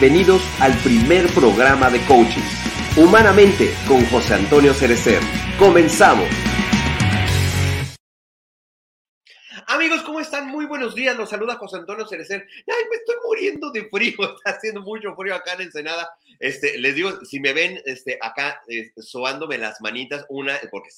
Bienvenidos al primer programa de coaching. Humanamente con José Antonio Cerecer. Comenzamos. Amigos, ¿cómo están? Muy buenos días. Los saluda José Antonio Cerecer. Ay, me estoy muriendo de frío. Está haciendo mucho frío acá en Ensenada. Este, les digo, si me ven este, acá eh, las manitas, una, porque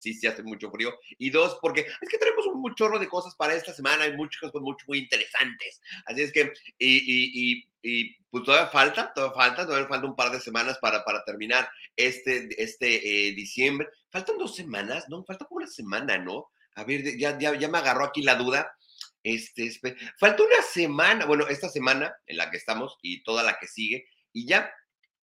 sí, sí hace mucho frío. Y dos, porque es que tenemos un chorro de cosas para esta semana, hay muchas cosas muy, interesantes. Así es que, y, y, pues todavía falta, todavía falta, todavía falta un par de semanas para, para terminar este, este eh, diciembre. Faltan dos semanas, no, falta como una semana, ¿no? A ver, ya, ya, ya me agarró aquí la duda. Este, falta una semana, bueno, esta semana en la que estamos y toda la que sigue, y ya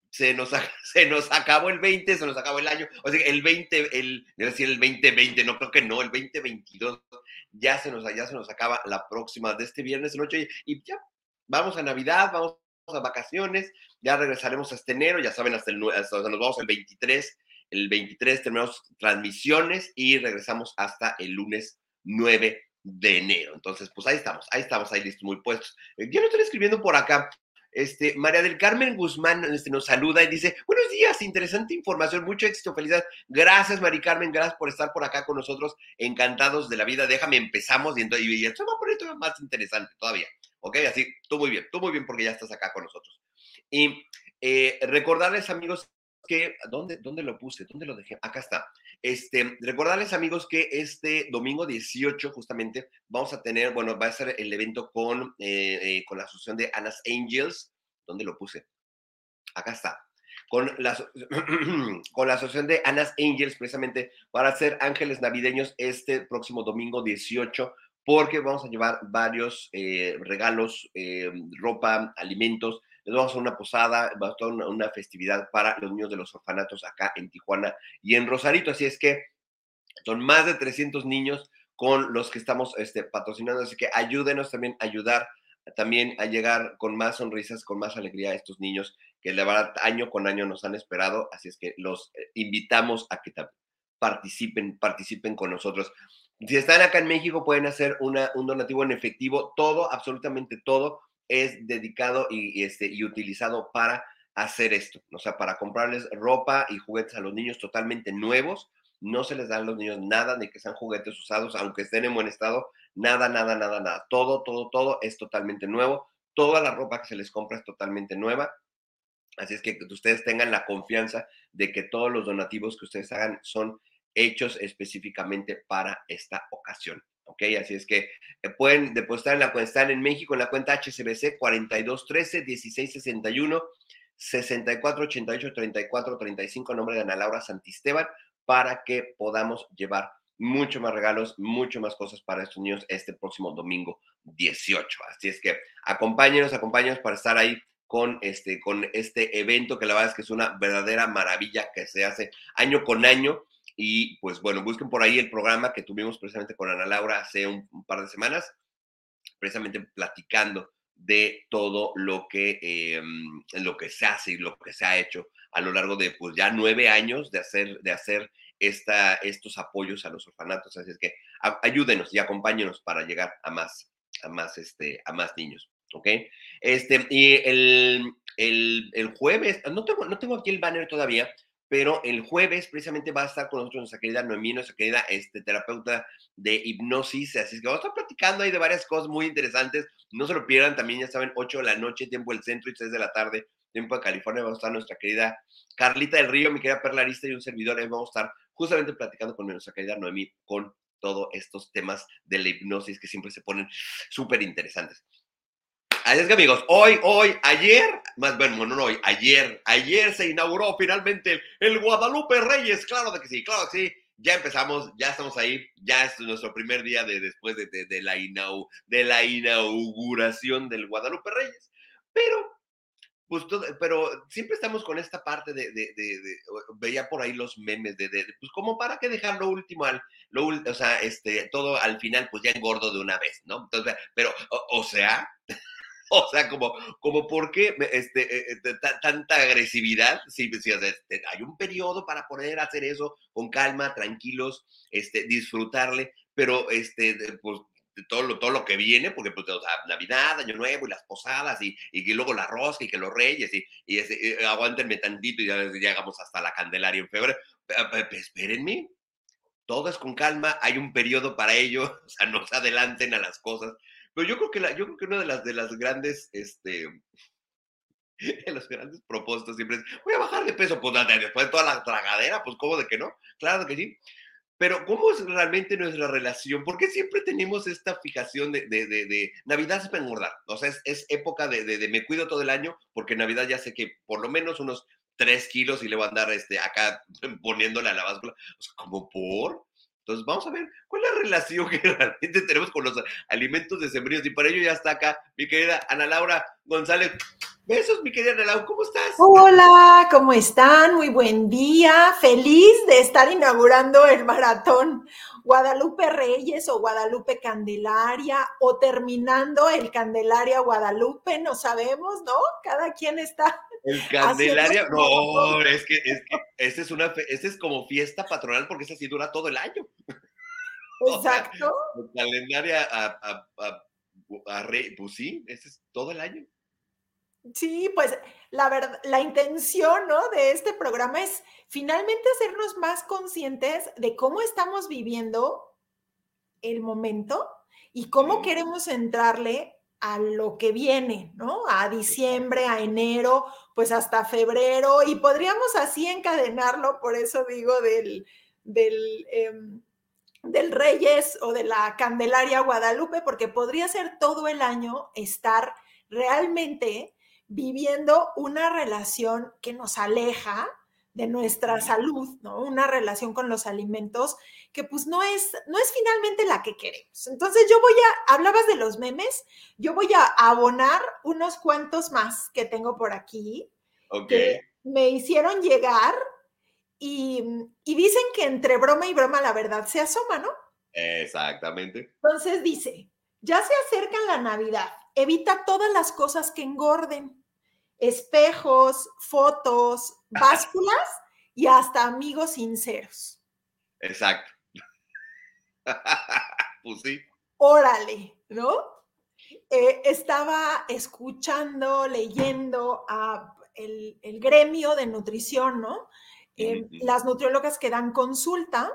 se nos, se nos acabó el 20, se nos acabó el año, o sea, el 20, el, decir el 2020, no creo que no, el 2022 ya se nos, ya se nos acaba la próxima de este viernes noche y ya vamos a Navidad, vamos a vacaciones, ya regresaremos hasta enero, ya saben, hasta, el, hasta nos vamos el 23, el 23 terminamos transmisiones y regresamos hasta el lunes 9 de enero. Entonces, pues ahí estamos, ahí estamos, ahí listos, muy puestos. Eh, yo lo estoy escribiendo por acá. Este, María del Carmen Guzmán este, nos saluda y dice, buenos días, interesante información, mucho éxito, felicidad. Gracias, María Carmen, gracias por estar por acá con nosotros, encantados de la vida. Déjame, empezamos y, entonces, y esto va a poner todavía más interesante todavía. ¿Ok? Así, tú muy bien, tú muy bien porque ya estás acá con nosotros. Y eh, recordarles, amigos, que, ¿dónde, ¿dónde lo puse? ¿Dónde lo dejé? Acá está. Este, recordarles, amigos, que este domingo 18, justamente, vamos a tener, bueno, va a ser el evento con, eh, eh, con la asociación de Anas Angels. ¿Dónde lo puse? Acá está. Con la, con la asociación de Anas Angels, precisamente, para hacer ángeles navideños este próximo domingo 18 porque vamos a llevar varios eh, regalos, ropa, alimentos. Les vamos a una posada, va a una, una, festividad para los niños de los orfanatos acá en Tijuana y en Rosarito. Así es que son más de 300 niños con los que estamos este, patrocinando. Así que ayúdenos también a ayudar también a llegar con más sonrisas, con más alegría a estos niños que la verdad año con año nos han esperado. Así es que los eh, invitamos a que participen, participen con nosotros. Si están acá en México, pueden hacer una, un donativo en efectivo. Todo, absolutamente todo, es dedicado y, este, y utilizado para hacer esto. O sea, para comprarles ropa y juguetes a los niños totalmente nuevos. No se les da a los niños nada, ni que sean juguetes usados, aunque estén en buen estado. Nada, nada, nada, nada. Todo, todo, todo es totalmente nuevo. Toda la ropa que se les compra es totalmente nueva. Así es que ustedes tengan la confianza de que todos los donativos que ustedes hagan son hechos específicamente para esta ocasión. ¿Ok? Así es que eh, pueden depositar en la cuenta, están en México en la cuenta HCBC 4213 1661 6488 3435 nombre de Ana Laura Santisteban para que podamos llevar mucho más regalos, mucho más cosas para estos niños este próximo domingo 18. Así es que acompáñenos, acompáñenos para estar ahí con este, con este evento que la verdad es que es una verdadera maravilla que se hace año con año y pues bueno, busquen por ahí el programa que tuvimos precisamente con Ana Laura hace un, par de semanas, precisamente platicando de todo lo que, eh, lo que se hace y lo que se ha hecho a lo largo de pues ya nueve años de hacer, de hacer esta, estos apoyos a los orfanatos. Así es que ayúdenos y acompáñenos para llegar a más, a más, este, a más niños. ¿Ok? Este, y el, el, el jueves, no tengo, no tengo aquí el banner todavía, pero el jueves precisamente va a estar con nosotros nuestra querida Noemí, nuestra querida este, terapeuta de hipnosis, así es que vamos a estar platicando ahí de varias cosas muy interesantes, no se lo pierdan, también ya saben, 8 de la noche, tiempo del centro y 6 de la tarde, tiempo de California, vamos a estar nuestra querida Carlita del Río, mi querida perlarista y un servidor, ahí vamos a estar justamente platicando con nuestra querida Noemí con todos estos temas de la hipnosis que siempre se ponen súper interesantes. Así es que amigos, hoy, hoy, ayer, más bueno, no, hoy, ayer, ayer se inauguró finalmente el, Guadalupe Reyes, claro de que sí, claro que sí, ya empezamos, ya estamos ahí, ya es nuestro primer día de, después de, de, la, inau, de la inauguración del Guadalupe Reyes, pero, pues, todo, pero siempre estamos con esta parte de, veía por ahí los memes de, pues como para qué dejar lo último al, lo, o sea, este, todo al final, pues ya engordo de una vez, ¿no? Entonces, pero, o sea... O sea, como, como por qué este, eh, tanta agresividad. Sí, sí, este, hay un periodo para poder hacer eso con calma, tranquilos, este, disfrutarle, pero este, pues, todo lo, todo lo que viene, porque pues, Navidad, Año Nuevo y las posadas y, y, luego la rosca y que los reyes y, y, ese, aguántenme tantito y ya llegamos hasta la Candelaria en febrero. Espérenme, todo es con calma, hay un periodo para ello, o sea, no se adelanten a las cosas. Pero yo creo que, yo creo que una de las, de las grandes, este, de los grandes propósitos siempre es, voy a bajar de peso, pues después de toda la tragadera, pues ¿cómo de que no? Claro que sí. Pero ¿cómo es realmente nuestra relación? ¿Por qué siempre tenemos esta fijación de, de, de, Navidad es para engordar? O sea, es, época de, me cuido todo el año, porque Navidad ya sé que por lo menos unos tres kilos y le voy a andar este, acá poniéndole a la báscula. O sea, como por... Entonces, vamos a ver cuál es la relación que realmente tenemos con los alimentos decembrinos. Y para ello ya está acá mi querida Ana Laura González. Besos, mi querida Ana Laura, ¿cómo estás? Hola, ¿cómo están? Muy buen día. Feliz de estar inaugurando el maratón Guadalupe Reyes o Guadalupe Candelaria o terminando el Candelaria Guadalupe, no sabemos, ¿no? Cada quien está el Candelaria, no, es que, es que esta es una, esta es como fiesta patronal porque esa sí dura todo el año. Exacto. el Candelaria a, a, rey, pues sí, este es todo el año. Sí, pues la verdad, la intención, ¿no? De este programa es finalmente hacernos más conscientes de cómo estamos viviendo el momento y cómo queremos entrarle a lo que viene, ¿no? A diciembre, a enero, pues hasta febrero, y podríamos así encadenarlo, por eso digo del, del, em, del Reyes o de la Candelaria Guadalupe, porque podría ser todo el año estar realmente viviendo una relación que nos aleja de nuestra salud, ¿no? Una relación con los alimentos que pues no es, no es finalmente la que queremos. Entonces yo voy a, hablabas de los memes, yo voy a abonar unos cuantos más que tengo por aquí, que me hicieron llegar y, y dicen que entre broma y broma la verdad se asoma, ¿no? Exactamente. Entonces dice, ya se acerca la Navidad, evita todas las cosas que engorden, espejos, fotos, básculas y hasta amigos sinceros. Exacto. pues sí. Órale, ¿no? Eh, estaba escuchando, leyendo a el, gremio de nutrición, ¿no? Eh, las nutriólogas que dan consulta,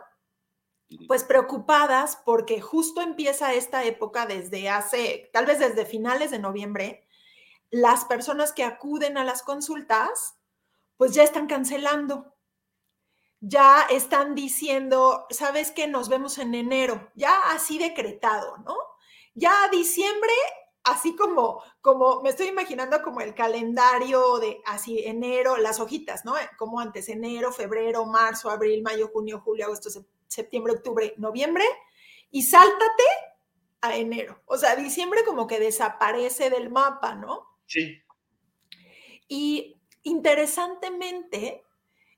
pues preocupadas porque justo empieza esta época desde hace, tal vez desde finales de noviembre, las personas que acuden a las consultas, pues ya están cancelando ya están diciendo, sabes que nos vemos en enero, ya así decretado, ¿no? Ya diciembre, así como, como me estoy imaginando como el calendario de así enero, las hojitas, ¿no? Como antes, enero, febrero, marzo, abril, mayo, junio, julio, agosto, septiembre, octubre, noviembre, y sáltate a enero. O sea, diciembre como que desaparece del mapa, ¿no? Sí. Y interesantemente,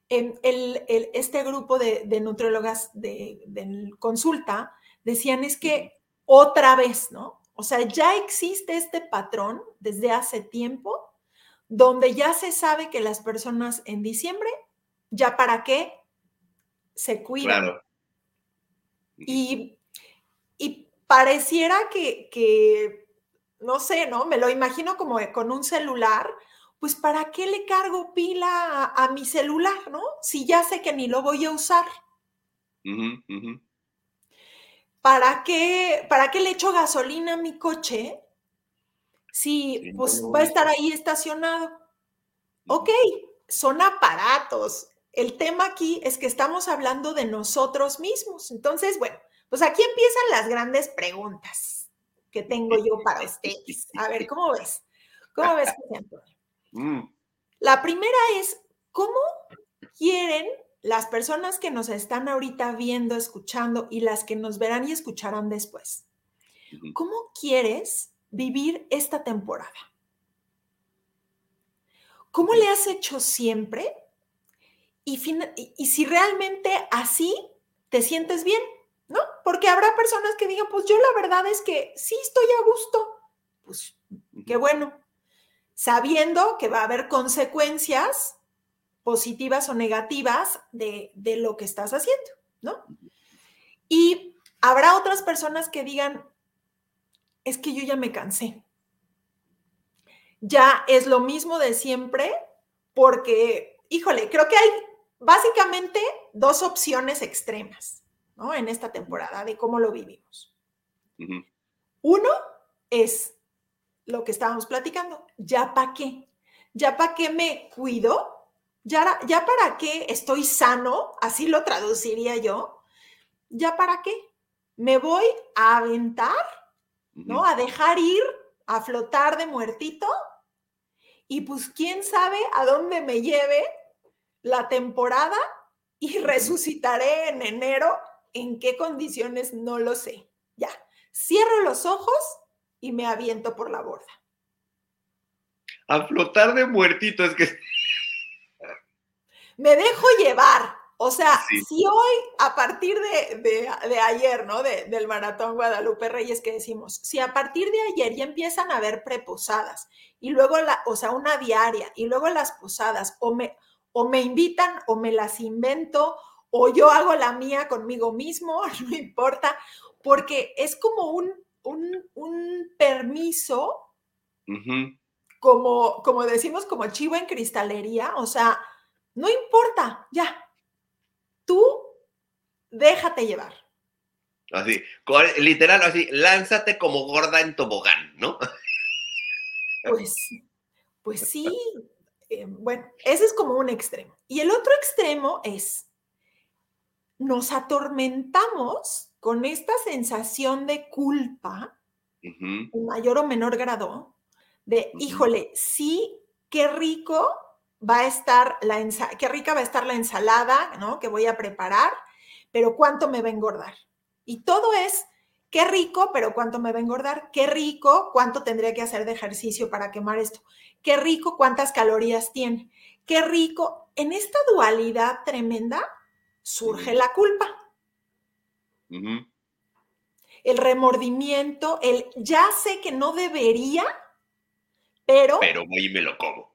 el, este grupo de, nutriólogas de, consulta decían es que otra vez, ¿no? O sea, ya existe este patrón desde hace tiempo donde ya se sabe que las personas en diciembre, ya para qué se cuidan. Claro. Y, y pareciera que, que, no sé, ¿no? Me lo imagino como con un celular pues ¿para qué le cargo pila a, mi celular, no? Si ya sé que ni lo voy a usar. ¿Para qué, ¿Para qué le echo gasolina a mi coche si pues va a estar ahí estacionado? Ok, son aparatos. El tema aquí es que estamos hablando de nosotros mismos. Entonces, bueno, pues aquí empiezan las grandes preguntas que tengo yo para ustedes. A ver, ¿cómo ves? ¿Cómo ves, Antonio? Mm. La primera es, ¿cómo quieren las personas que nos están ahorita viendo, escuchando y las que nos verán y escucharán después? ¿Cómo quieres vivir esta temporada? ¿Cómo le has hecho siempre? Y, y, si realmente así te sientes bien. Porque habrá personas que digan, pues yo la verdad es que sí estoy a gusto. Pues qué bueno, sabiendo que va a haber consecuencias positivas o negativas de, lo que estás haciendo, ¿no? Y habrá otras personas que digan, es que yo ya me cansé. Ya es lo mismo de siempre porque, híjole, creo que hay básicamente dos opciones extremas, ¿no? En esta temporada de cómo lo vivimos. Uno es lo que estábamos platicando, ya para qué, ya para qué me cuido, ya, ya para qué estoy sano, así lo traduciría yo, ya para qué me voy a aventar, ¿no? A dejar ir, a flotar de muertito y pues quién sabe a dónde me lleve la temporada y resucitaré en enero. ¿En qué condiciones? No lo sé. Ya, cierro los ojos y me aviento por la borda. A flotar de muertito, es que... Me dejo llevar. O sea, si hoy, a partir de, ayer, ¿no? del maratón Guadalupe Reyes que decimos, si a partir de ayer ya empiezan a haber preposadas y luego, la, o sea, una diaria y luego las posadas, o me, o me invitan o me las invento, o yo hago la mía conmigo mismo, no importa, porque es como un, un, permiso, como, como decimos, como chivo en cristalería, o sea, no importa, ya, tú déjate llevar. Así, literal, así, lánzate como gorda en tobogán, ¿no? Pues, pues sí, eh, bueno, ese es como un extremo. Y el otro extremo es, nos atormentamos con esta sensación de culpa, en mayor o menor grado, de, híjole, sí, qué rico va a estar la ensalada, qué rica va a estar la ensalada, ¿no? Que voy a preparar, pero cuánto me va a engordar. Y todo es, qué rico, pero cuánto me va a engordar, qué rico, cuánto tendría que hacer de ejercicio para quemar esto, qué rico, cuántas calorías tiene, qué rico. En esta dualidad tremenda surge la culpa. El remordimiento, el ya sé que no debería, pero... Pero voy y me lo como.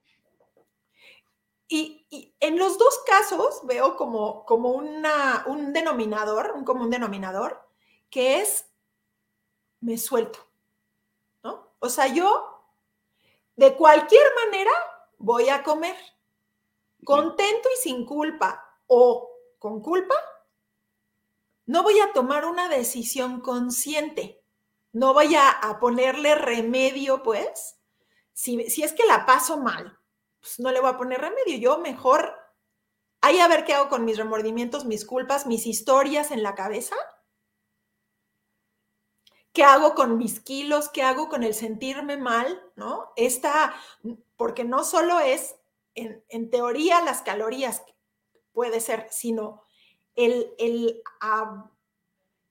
Y, en los dos casos veo como, como una, un denominador, un común denominador, que es me suelto, ¿no? O sea, yo de cualquier manera voy a comer, contento y sin culpa o con culpa, no voy a tomar una decisión consciente, no voy a, ponerle remedio, pues, si, si es que la paso mal, pues no le voy a poner remedio. Yo mejor, ahí a ver qué hago con mis remordimientos, mis culpas, mis historias en la cabeza. ¿Qué hago con mis kilos? ¿Qué hago con el sentirme mal? ¿No? Esta, porque no solo es en, teoría las calorías, puede ser, sino el, el,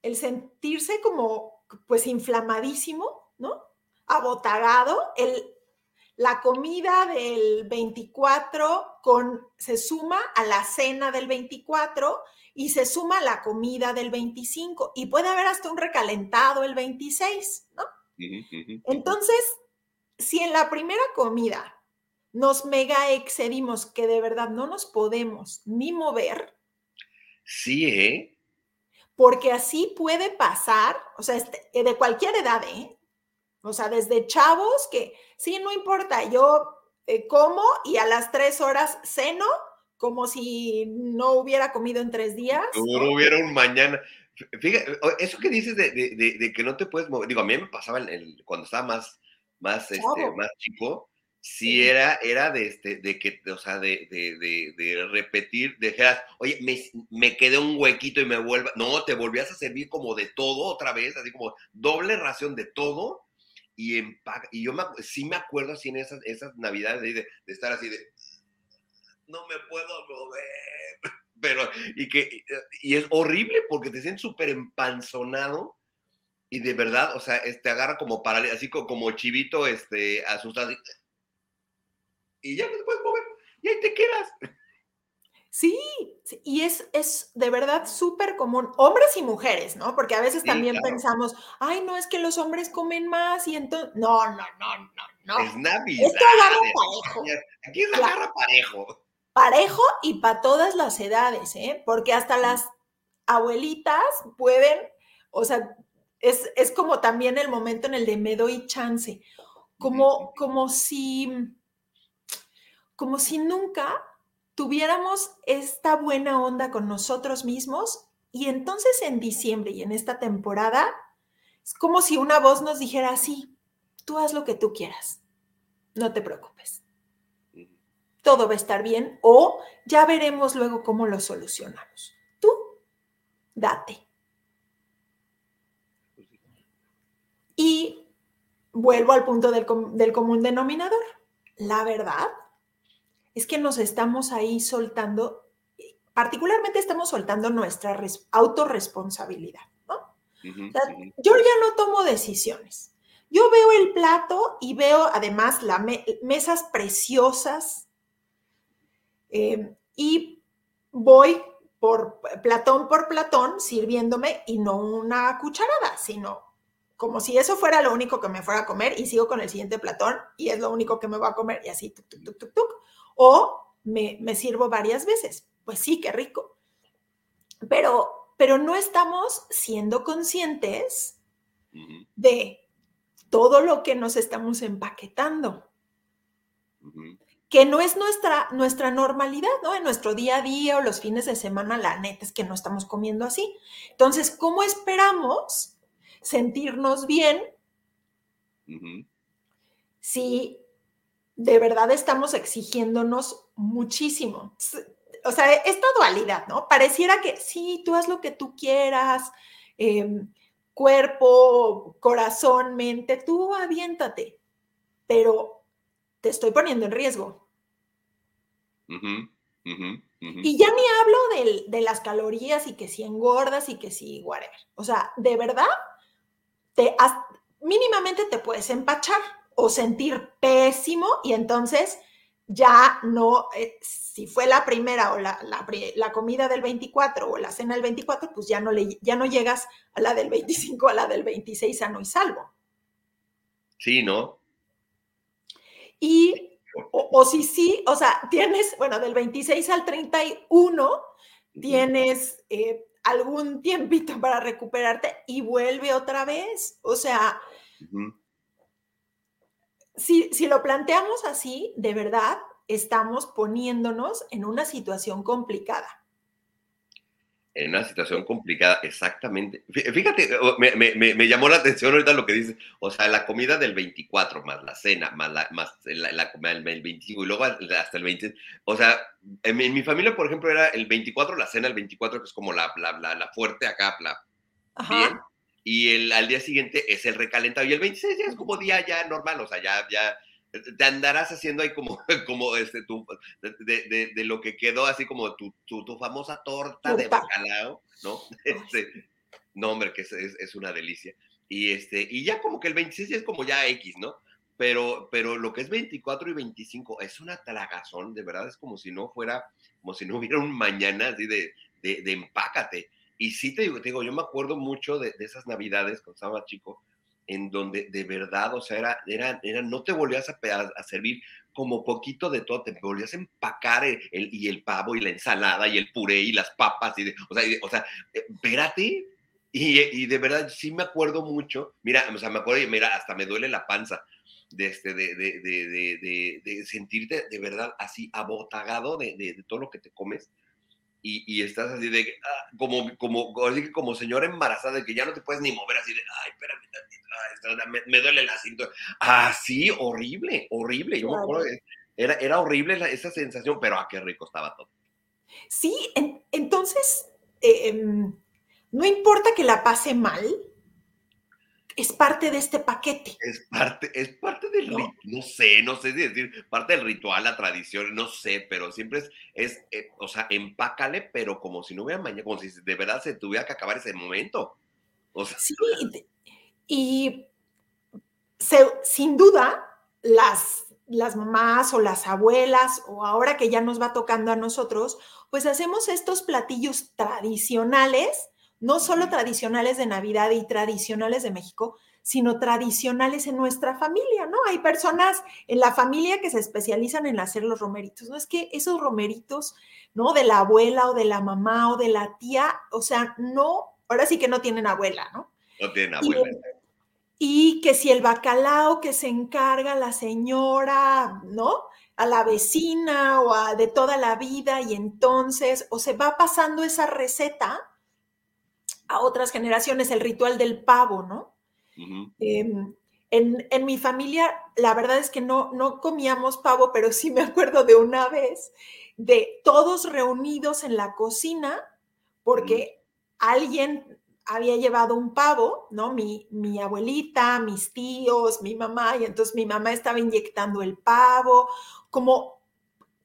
el sentirse como, pues, inflamadísimo, ¿no? Abotagado, el la comida del 24 con, se suma a la cena del 24 y se suma a la comida del 25 y puede haber hasta un recalentado el 26, ¿no? Entonces, si en la primera comida nos mega excedimos que de verdad no nos podemos ni mover. Sí, ¿eh? Porque así puede pasar, o sea, este, de cualquier edad, ¿eh? O sea, desde chavos que, sí, no importa, yo eh, como y a las tres horas ceno como si no hubiera comido en tres días. No, hubiera un mañana. Fíjate, eso que dices de, que no te puedes mover, digo, a mí me pasaba el, cuando estaba más, más, este, más chico, sí, era, era de, este, de que, o sea, de, de, repetir, de oye, me, me, quedé un huequito y me vuelva, no, te volvías a servir como de todo otra vez, así como doble ración de todo, y, y yo sí me acuerdo así en esas, esas navidades de, estar así de, no me puedo mover, pero, y que, y es horrible porque te sientes súper empanzonado y de verdad, o sea, te este, agarra como parálisis, así como, chivito, este, asustado, y ya no te puedes mover, y ahí te quedas. Sí, y es, es de verdad súper común, hombres y mujeres, ¿no? Porque a veces también pensamos, ay, no, es que los hombres comen más y entonces, no, no, no, no, no. Es Navidad. Esto agarra parejo. Aquí es agarra parejo. Parejo y para todas las edades, ¿eh? Porque hasta las abuelitas pueden, o sea, es, es como también el momento en el de me doy chance, como, como si, como si nunca tuviéramos esta buena onda con nosotros mismos y entonces en diciembre y en esta temporada es como si una voz nos dijera, sí, tú haz lo que tú quieras, no te preocupes, todo va a estar bien o ya veremos luego cómo lo solucionamos. Tú, date. Y vuelvo al punto del, del común denominador. La verdad es que nos estamos ahí soltando, particularmente estamos soltando nuestra autorresponsabilidad, ¿no? yo ya no tomo decisiones. Yo veo el plato y veo además las mesas preciosas eh, y voy por platón por platón sirviéndome y no una cucharada, sino como si eso fuera lo único que me fuera a comer y sigo con el siguiente platón y es lo único que me va a comer y así, tuk, tuk, tuk, tuk, tuk. O me, sirvo varias veces. Pues sí, qué rico. Pero, pero no estamos siendo conscientes de todo lo que nos estamos empaquetando. Que no es nuestra, nuestra normalidad, ¿no? En nuestro día a día o los fines de semana, la neta es que no estamos comiendo así. Entonces, ¿cómo esperamos sentirnos bien si de verdad estamos exigiéndonos muchísimo. O sea, esta dualidad, ¿no? Pareciera que sí, tú haz lo que tú quieras, em, cuerpo, corazón, mente, tú aviéntate, pero te estoy poniendo en riesgo. Y ya ni hablo de, las calorías y que si engordas y que si whatever. O sea, de verdad, te, mínimamente te puedes empachar o sentir pésimo y entonces ya no, eh, si fue la primera o la, la, comida del 24 o la cena del 24, pues ya no, le, ya no llegas a la del 25, a la del 26 sano y salvo. Sí, ¿no? Y, o, si sí, o sea, tienes, bueno, del 26 al 31, tienes eh, algún tiempito para recuperarte y vuelve otra vez. O sea, si, lo planteamos así, de verdad, estamos poniéndonos en una situación complicada. En una situación complicada, exactamente. Fíjate, me, llamó la atención ahorita lo que dices. O sea, la comida del 24, más la cena, más la, más la, comida del 25 y luego hasta el 20. O sea, en mi, familia, por ejemplo, era el 24, la cena el 24, que es como la, la, fuerte acá, la, bien y el, al día siguiente es el recalentado. Y el 26 ya es como día ya normal, o sea, ya, ya te andarás haciendo ahí como, como este, tu, de, de, lo que quedó, así como tu, tu, famosa torta de bacalao, ¿no? Este, no, hombre, que es, es, una delicia. Y, este, y ya como que el 26 es como ya X, ¿no? Pero, pero lo que es 24 y 25 es una tragazón, de verdad, es como si no fuera, como si no hubiera un mañana así de, de, de empácate. Y sí te digo, te digo, yo me acuerdo mucho de, esas navidades cuando estaba chico, en donde de verdad, o sea, era, era, era no te volvías a, a, servir como poquito de todo, te volvías a empacar el, y el pavo y la ensalada y el puré y las papas, y o sea, o sea, eh, espérate, y, y, de verdad sí me acuerdo mucho, mira, o sea, me acuerdo, mira, hasta me duele la panza de, este, de, de, de, de sentirte de verdad así abotagado de, todo lo que te comes y, estás así de, ah, como, como, así que como señora embarazada, de que ya no te puedes ni mover así de, ay, espérame me, me, duele la cintura. Así, horrible, horrible. Yo me acuerdo, era, era horrible esa sensación, pero ah, qué rico estaba todo. Sí, entonces, em, no importa que la pase mal, es parte de este paquete. Es parte, es parte del ¿No? no sé, no sé decir, parte del ritual, la tradición, no sé, pero siempre es, es eh, o sea, empácale, pero como si no hubiera mañana, como si de verdad se tuviera que acabar ese momento. O sea, sí, y sin duda, las, las mamás o las abuelas, o ahora que ya nos va tocando a nosotros, pues hacemos estos platillos tradicionales no solo tradicionales de Navidad y tradicionales de México, sino tradicionales en nuestra familia, ¿no? Hay personas en la familia que se especializan en hacer los romeritos, ¿no? Es que esos romeritos, ¿no? De la abuela o de la mamá o de la tía, o sea, no, ahora sí que no tienen abuela, ¿no? No tienen abuela. Y, que si el bacalao que se encarga la señora, ¿no? A la vecina o a de toda la vida y entonces, o se va pasando esa receta a otras generaciones, el ritual del pavo, ¿no? Em, en, mi familia, la verdad es que no, no comíamos pavo, pero sí me acuerdo de una vez de todos reunidos en la cocina porque alguien había llevado un pavo, ¿no? Mi, mi, abuelita, mis tíos, mi mamá, y entonces mi mamá estaba inyectando el pavo, como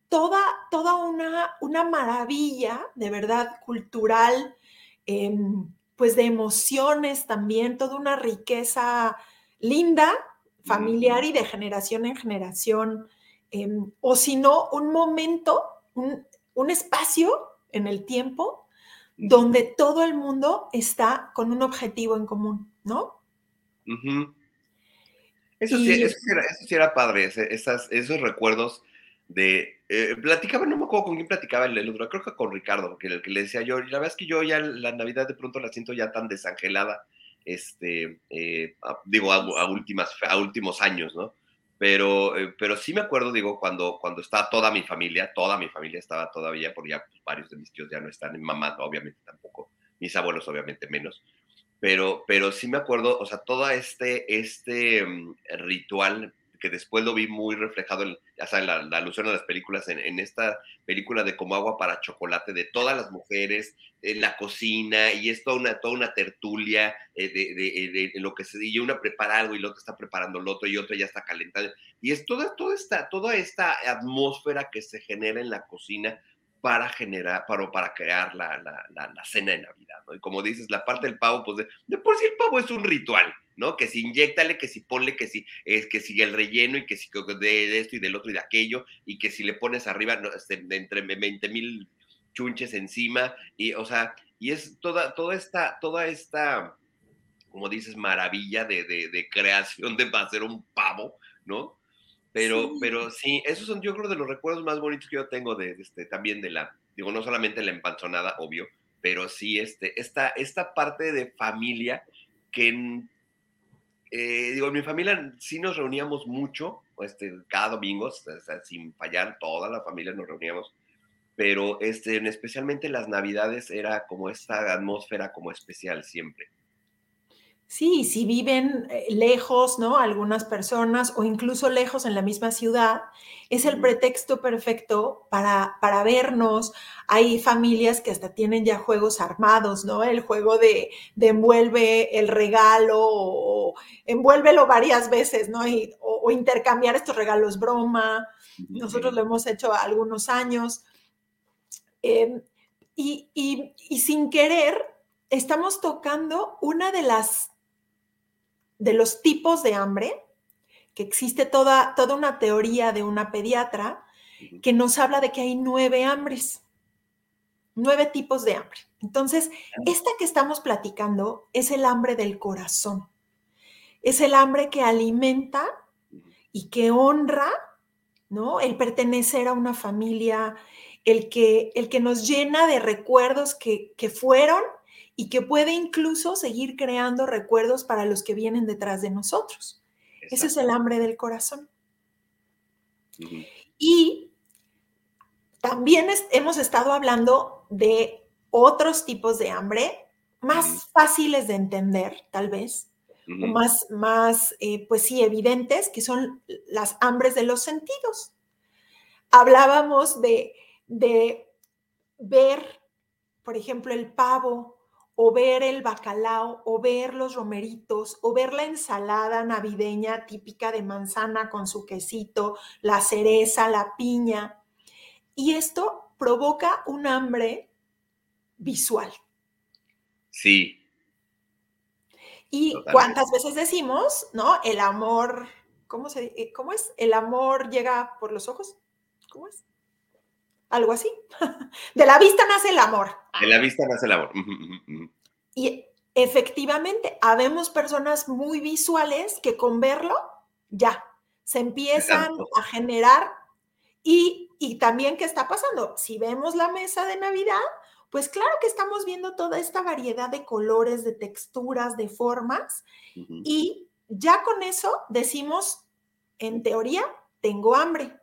toda, toda una, una maravilla, de verdad, cultural, em, pues de emociones también, toda una riqueza linda, familiar y de generación en generación, em, o si no, un momento, un, espacio en el tiempo donde todo el mundo está con un objetivo en común, ¿no? eso, sí, eso, sí era, padre, esas, esos recuerdos de... Eh, platicaba, no me acuerdo con quién platicaba el, otro, creo que con Ricardo, que el que le decía yo, y la verdad es que yo ya la Navidad de pronto la siento ya tan desangelada, este, eh, digo, a, últimas, a últimos años, ¿no? Pero, eh, pero sí me acuerdo, digo, cuando, cuando estaba toda mi familia, toda mi familia estaba todavía, porque ya varios de mis tíos ya no están, mi mamá obviamente tampoco, mis abuelos obviamente menos, pero, pero sí me acuerdo, o sea, todo este, este mm, ritual que después lo vi muy reflejado, en, ya saben, la, alusión a las películas, en, esta película de Como agua para chocolate, de todas las mujeres en la cocina, y es toda una, toda una tertulia eh, de, de, lo que se y una prepara algo y el otro está preparando lo otro y otro ya está calentando. Y es toda, toda, esta, toda esta atmósfera que se genera en la cocina para generar, para, para crear la, la, la, cena de Navidad, ¿no? Y como dices, la parte del pavo, pues de, de por sí el pavo es un ritual, ¿no? Que si inyectale, que si ponle, que si es que si el relleno y que si de, esto y del otro y de aquello, y que si le pones arriba este, de entre 20 mil chunches encima, y o sea, y es toda, toda esta, toda esta, como dices, maravilla de, de, creación de hacer un pavo, ¿no? Pero sí. pero sí, esos son yo creo de los recuerdos más bonitos que yo tengo de, este, también de la, digo, no solamente la empanzonada, obvio, pero sí este, esta, esta parte de familia que eh, digo, en mi familia sí nos reuníamos mucho, este, cada domingo, sin fallar, toda la familia nos reuníamos, pero este, especialmente las navidades era como esta atmósfera como especial siempre. Sí, si viven eh, lejos, ¿no? Algunas personas o incluso lejos en la misma ciudad, es el pretexto perfecto para, para vernos. Hay familias que hasta tienen ya juegos armados, ¿no? El juego de, envuelve el regalo o, envuélvelo varias veces, ¿no? o, intercambiar estos regalos broma. Nosotros lo hemos hecho algunos años. Em, y, y sin querer, estamos tocando una de las de los tipos de hambre, que existe toda, toda una teoría de una pediatra que nos habla de que hay nueve hambres, nueve tipos de hambre. Entonces, esta que estamos platicando es el hambre del corazón. Es el hambre que alimenta y que honra, ¿no? El pertenecer a una familia, el que, el que nos llena de recuerdos que, que fueron y que puede incluso seguir creando recuerdos para los que vienen detrás de nosotros. Ese es el hambre del corazón. Y también hemos estado hablando de otros tipos de hambre más fáciles de entender, tal vez, o más, más eh, pues sí, evidentes, que son las hambres de los sentidos. Hablábamos de, de ver, por ejemplo, el pavo o ver el bacalao, o ver los romeritos, o ver la ensalada navideña típica de manzana con su quesito, la cereza, la piña. Y esto provoca un hambre visual. Sí. Y cuántas veces decimos, ¿no? El amor, ¿cómo, se, eh, ¿cómo es? El amor llega por los ojos. ¿Cómo es? Algo así. De la vista nace el amor. De la vista nace el amor. Y efectivamente, habemos personas muy visuales que con verlo ya se empiezan a generar y, y también qué está pasando. Si vemos la mesa de Navidad, pues claro que estamos viendo toda esta variedad de colores, de texturas, de formas, y ya con eso decimos, en teoría, tengo hambre.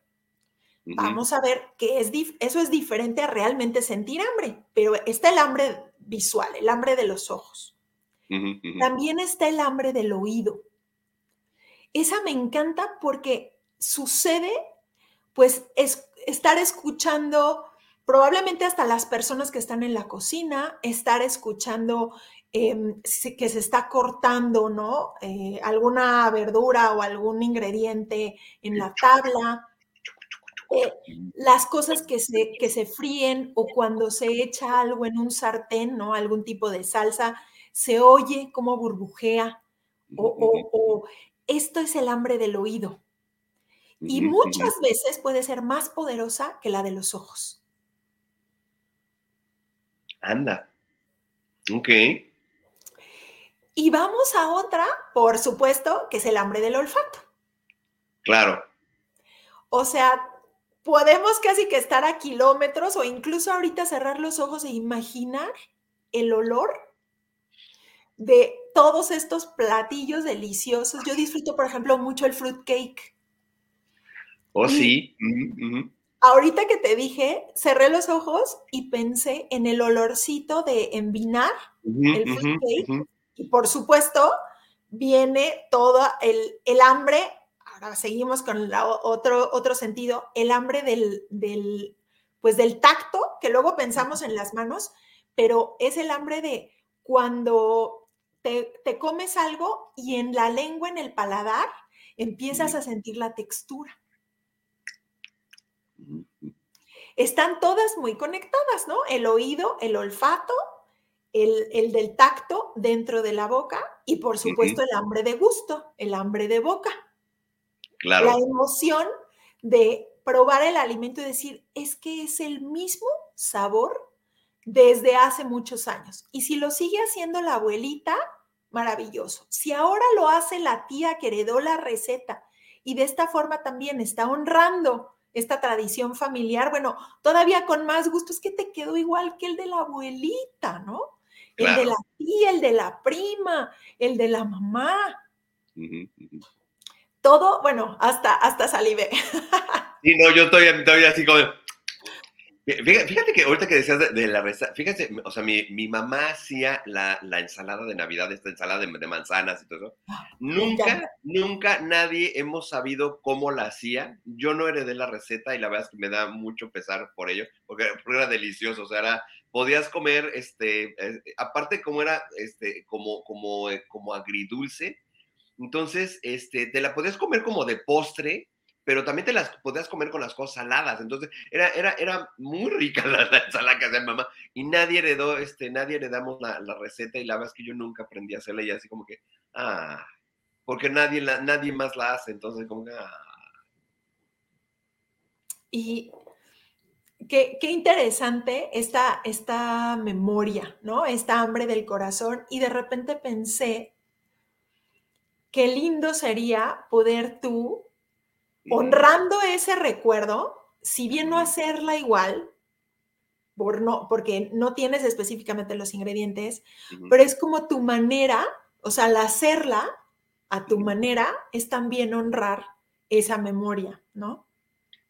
Vamos a ver que es eso es diferente a realmente sentir hambre, pero está el hambre visual, el hambre de los ojos. También está el hambre del oído. Esa me encanta porque sucede, pues, es estar escuchando probablemente hasta las personas que están en la cocina, estar escuchando em, que se está cortando, ¿no? Eh, alguna verdura o algún ingrediente en la tabla. Eh, las cosas que se, que se fríen o cuando se echa algo en un sartén, ¿no? Algún tipo de salsa, se oye como burbujea o, esto es el hambre del oído. Y muchas veces puede ser más poderosa que la de los ojos. Anda. Ok. Y vamos a otra, por supuesto, que es el hambre del olfato. Claro. O sea, podemos casi que estar a kilómetros o incluso ahorita cerrar los ojos e imaginar el olor de todos estos platillos deliciosos. Yo disfruto, por ejemplo, mucho el fruit cake. Oh, sí. Ahorita que te dije, cerré los ojos y pensé en el olorcito de envinar el fruit cake. Y por supuesto, viene todo el, el hambre seguimos con otro, otro sentido, el hambre del, del, pues del tacto, que luego pensamos en las manos, pero es el hambre de cuando te, comes algo y en la lengua, en el paladar, empiezas a sentir la textura. Están todas muy conectadas, ¿no? El oído, el olfato, el, del tacto dentro de la boca y por supuesto el hambre de gusto, el hambre de boca. La emoción de probar el alimento y decir, es que es el mismo sabor desde hace muchos años. Y si lo sigue haciendo la abuelita, maravilloso. Si ahora lo hace la tía que heredó la receta y de esta forma también está honrando esta tradición familiar, bueno, todavía con más gusto, es que te quedó igual que el de la abuelita, ¿no? El de la tía, el de la prima, el de la mamá todo, bueno, hasta, hasta salive. Sí, no, yo estoy, estoy así como... Fíjate, que ahorita que decías de, la receta, fíjate, o sea, mi, mi mamá hacía la, la, ensalada de Navidad, esta ensalada de, manzanas y todo eso. Ah, nunca, nunca nadie hemos sabido cómo la hacía. Yo no heredé la receta y la verdad es que me da mucho pesar por ello, porque, era delicioso, o sea, era, podías comer, este, eh, aparte como era, este, como, como, eh, como agridulce, entonces, este, te la podías comer como de postre, pero también te las podías comer con las cosas saladas. Entonces, era, era, era muy rica la, ensalada que hacía mamá. Y nadie heredó, este, nadie heredamos la, la, receta y la verdad es que yo nunca aprendí a hacerla y así como que, ah, porque nadie, la, nadie más la hace. Entonces, como que, ah. Y Qué, qué, interesante esta, esta memoria, ¿no? Esta hambre del corazón. Y de repente pensé qué lindo sería poder tú, honrando ese recuerdo, si bien no hacerla igual, por no, porque no tienes específicamente los ingredientes, pero es como tu manera, o sea, al hacerla a tu manera es también honrar esa memoria, ¿no?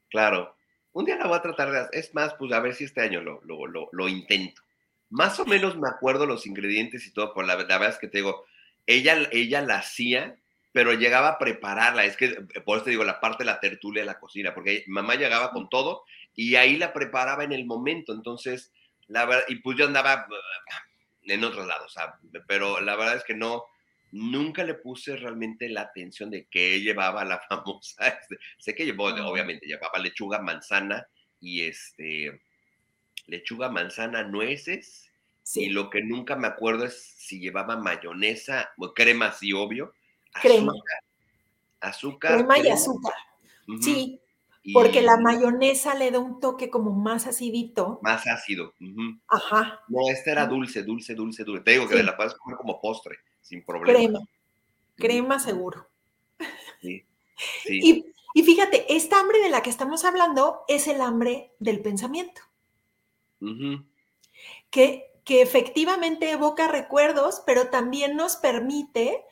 Claro. Un día la voy a tratar de Es más, pues a ver si este año lo, lo, intento. Más o menos me acuerdo los ingredientes y todo, por la, la verdad es que te digo, ella, ella la hacía, pero llegaba a prepararla. Es que, eh, por eso te digo, la parte de la tertulia de la cocina, porque mamá llegaba con todo y ahí la preparaba en el momento. Entonces, la verdad, y pues yo andaba eh, en otros lados, pero la verdad es que no, nunca le puse realmente la atención de qué llevaba la famosa. Este, sé que llevó, obviamente, llevaba lechuga, manzana y este, lechuga, manzana, nueces. Y lo que nunca me acuerdo es si llevaba mayonesa, crema, sí, obvio, crema. Azúcar. crema, y azúcar. Sí, porque la mayonesa le da un toque como más acidito. Más ácido. Ajá. No, esta era dulce, dulce, dulce, dulce. Te digo que la puedes comer como postre, sin problema. Crema. Crema seguro. Sí. Y, y, fíjate, esta hambre de la que estamos hablando es el hambre del pensamiento. que, que efectivamente evoca recuerdos, pero también nos permite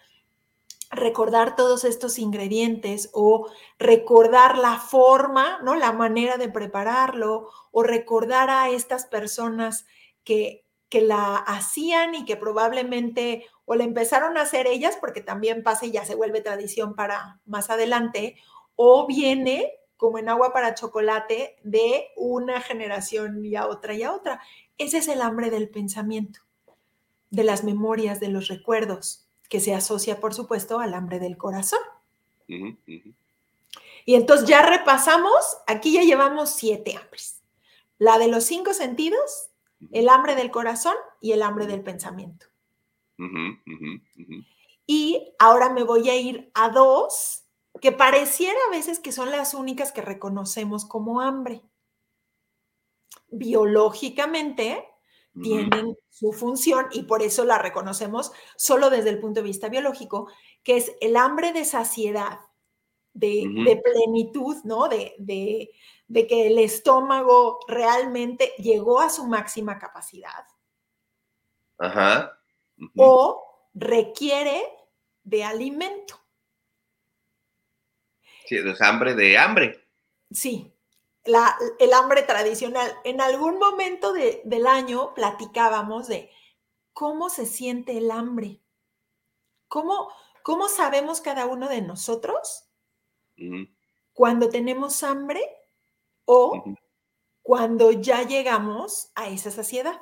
recordar todos estos ingredientes o recordar la forma, ¿no? La manera de prepararlo o recordar a estas personas que, que la hacían y que probablemente o la empezaron a hacer ellas porque también pasa y ya se vuelve tradición para más adelante o viene como en agua para chocolate de una generación y a otra y a otra. Ese es el hambre del pensamiento, de las memorias, de los recuerdos que se asocia, por supuesto, al hambre del corazón. Y entonces ya repasamos, aquí ya llevamos siete hambres. La de los cinco sentidos, el hambre del corazón y el hambre del pensamiento. Y ahora me voy a ir a dos que pareciera a veces que son las únicas que reconocemos como hambre. Biológicamente, tienen su función y por eso la reconocemos solo desde el punto de vista biológico, que es el hambre de saciedad, de, plenitud, ¿no? De, de, que el estómago realmente llegó a su máxima capacidad. Ajá. O requiere de alimento. Sí, es hambre de hambre. Sí, el hambre tradicional. En algún momento del año platicábamos de cómo se siente el hambre. ¿Cómo, cómo sabemos cada uno de nosotros cuando tenemos hambre o cuando ya llegamos a esa saciedad?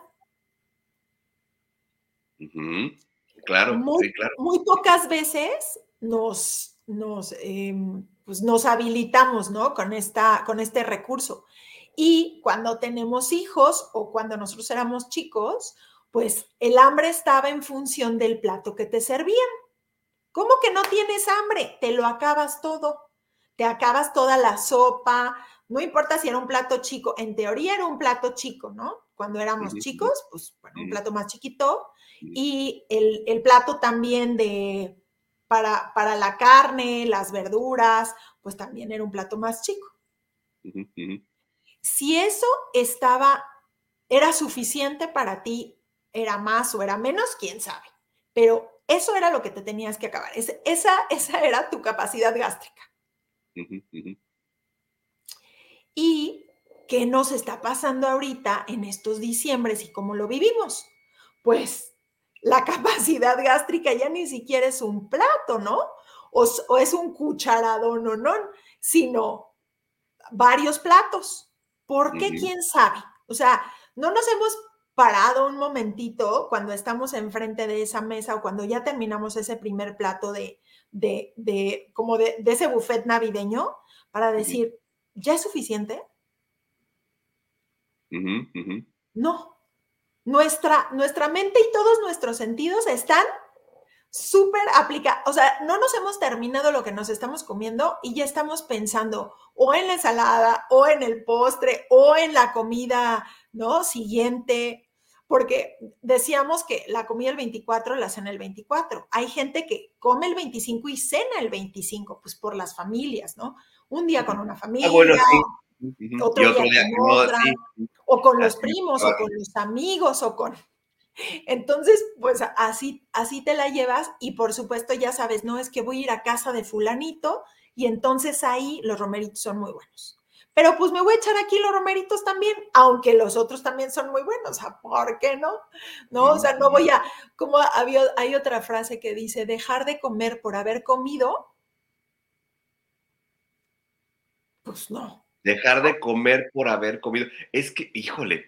Claro, muy, sí, claro. Muy pocas veces nos, nos em, pues nos habilitamos, ¿no? Con, esta, con este recurso. Y cuando tenemos hijos o cuando nosotros éramos chicos, pues el hambre estaba en función del plato que te servían. ¿Cómo que no tienes hambre? Te lo acabas todo. Te acabas toda la sopa, no importa si era un plato chico, en teoría era un plato chico, ¿no? Cuando éramos chicos, pues bueno, un plato más chiquito. Y el, el plato también de para, para la carne, las verduras, pues también era un plato más chico. Si eso estaba, era suficiente para ti, era más o era menos, quién sabe. Pero eso era lo que te tenías que acabar. esa, esa era tu capacidad gástrica. Y qué nos está pasando ahorita en estos diciembres y cómo lo vivimos. Pues la capacidad gástrica ya ni siquiera es un plato, ¿no? O, es un cucharado, no, no, sino varios platos. ¿Por qué? ¿Quién sabe? O sea, no nos hemos parado un momentito cuando estamos enfrente de esa mesa o cuando ya terminamos ese primer plato de, de, de como de, ese buffet navideño para decir, ¿ya es suficiente? No, nuestra, nuestra mente y todos nuestros sentidos están súper aplicados. O sea, no nos hemos terminado lo que nos estamos comiendo y ya estamos pensando o en la ensalada o en el postre o en la comida, ¿no? Siguiente. Porque decíamos que la comida el 24 la cena el 24. Hay gente que come el 25 y cena el 25, pues por las familias, ¿no? Un día con una ah, familia, otro, día, con otra o con los primos, o con los amigos, o con... Entonces, pues así, así te la llevas y por supuesto ya sabes, no es que voy a ir a casa de fulanito y entonces ahí los romeritos son muy buenos. Pero pues me voy a echar aquí los romeritos también, aunque los otros también son muy buenos, ¿por qué no? No, o sea, no voy a, como había, hay otra frase que dice, dejar de comer por haber comido, pues no, Dejar de comer por haber comido. Es que, híjole,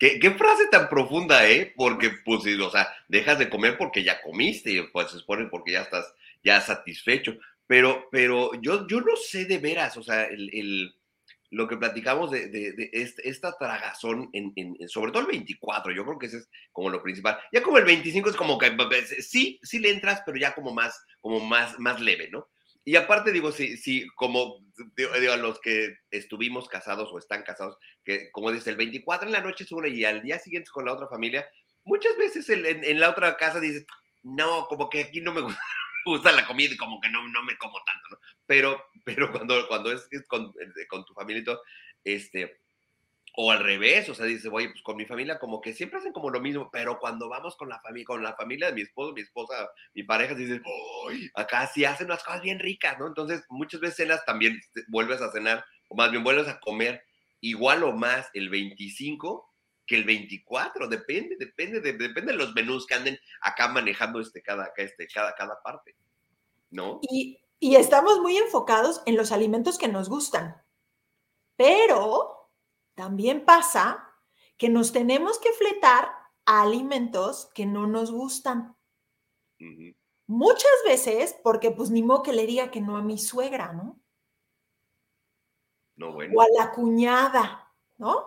qué, frase tan profunda, ¿eh? Porque, pues, o sea, dejas de comer porque ya comiste, y pues se supone porque ya estás ya satisfecho. Pero, pero yo, yo no sé de veras, o sea, el, lo que platicamos de, de, esta, tragazón, en, sobre todo el 24, yo creo que ese es como lo principal. Ya como el 25 es como que sí, sí le entras, pero ya como más, como más, más leve, ¿no? Y aparte digo, si, si como digo, a los que estuvimos casados o están casados, que como dice, el 24 en la noche es una y al día siguiente con la otra familia, muchas veces en, la otra casa dices, no, como que aquí no me gusta, la comida y como que no, no me como tanto, ¿no? Pero, pero cuando, cuando es, con, con, tu familia y todo, este, O al revés, o sea, dice, oye, pues con mi familia como que siempre hacen como lo mismo, pero cuando vamos con la familia, con la familia de mi esposo, mi esposa, mi pareja, dicen, ¡ay! Acá sí hacen unas cosas bien ricas, ¿no? Entonces, muchas veces cenas también vuelves a cenar, o más bien vuelves a comer igual o más el 25 que el 24, depende, depende, de, depende de los menús que anden acá manejando este, cada, este, cada, cada parte, ¿no? Y, y estamos muy enfocados en los alimentos que nos gustan, pero también pasa que nos tenemos que fletar a alimentos que no nos gustan. Muchas veces, porque pues ni modo que le diga que no a mi suegra, ¿no? No, bueno. O a la cuñada, ¿no?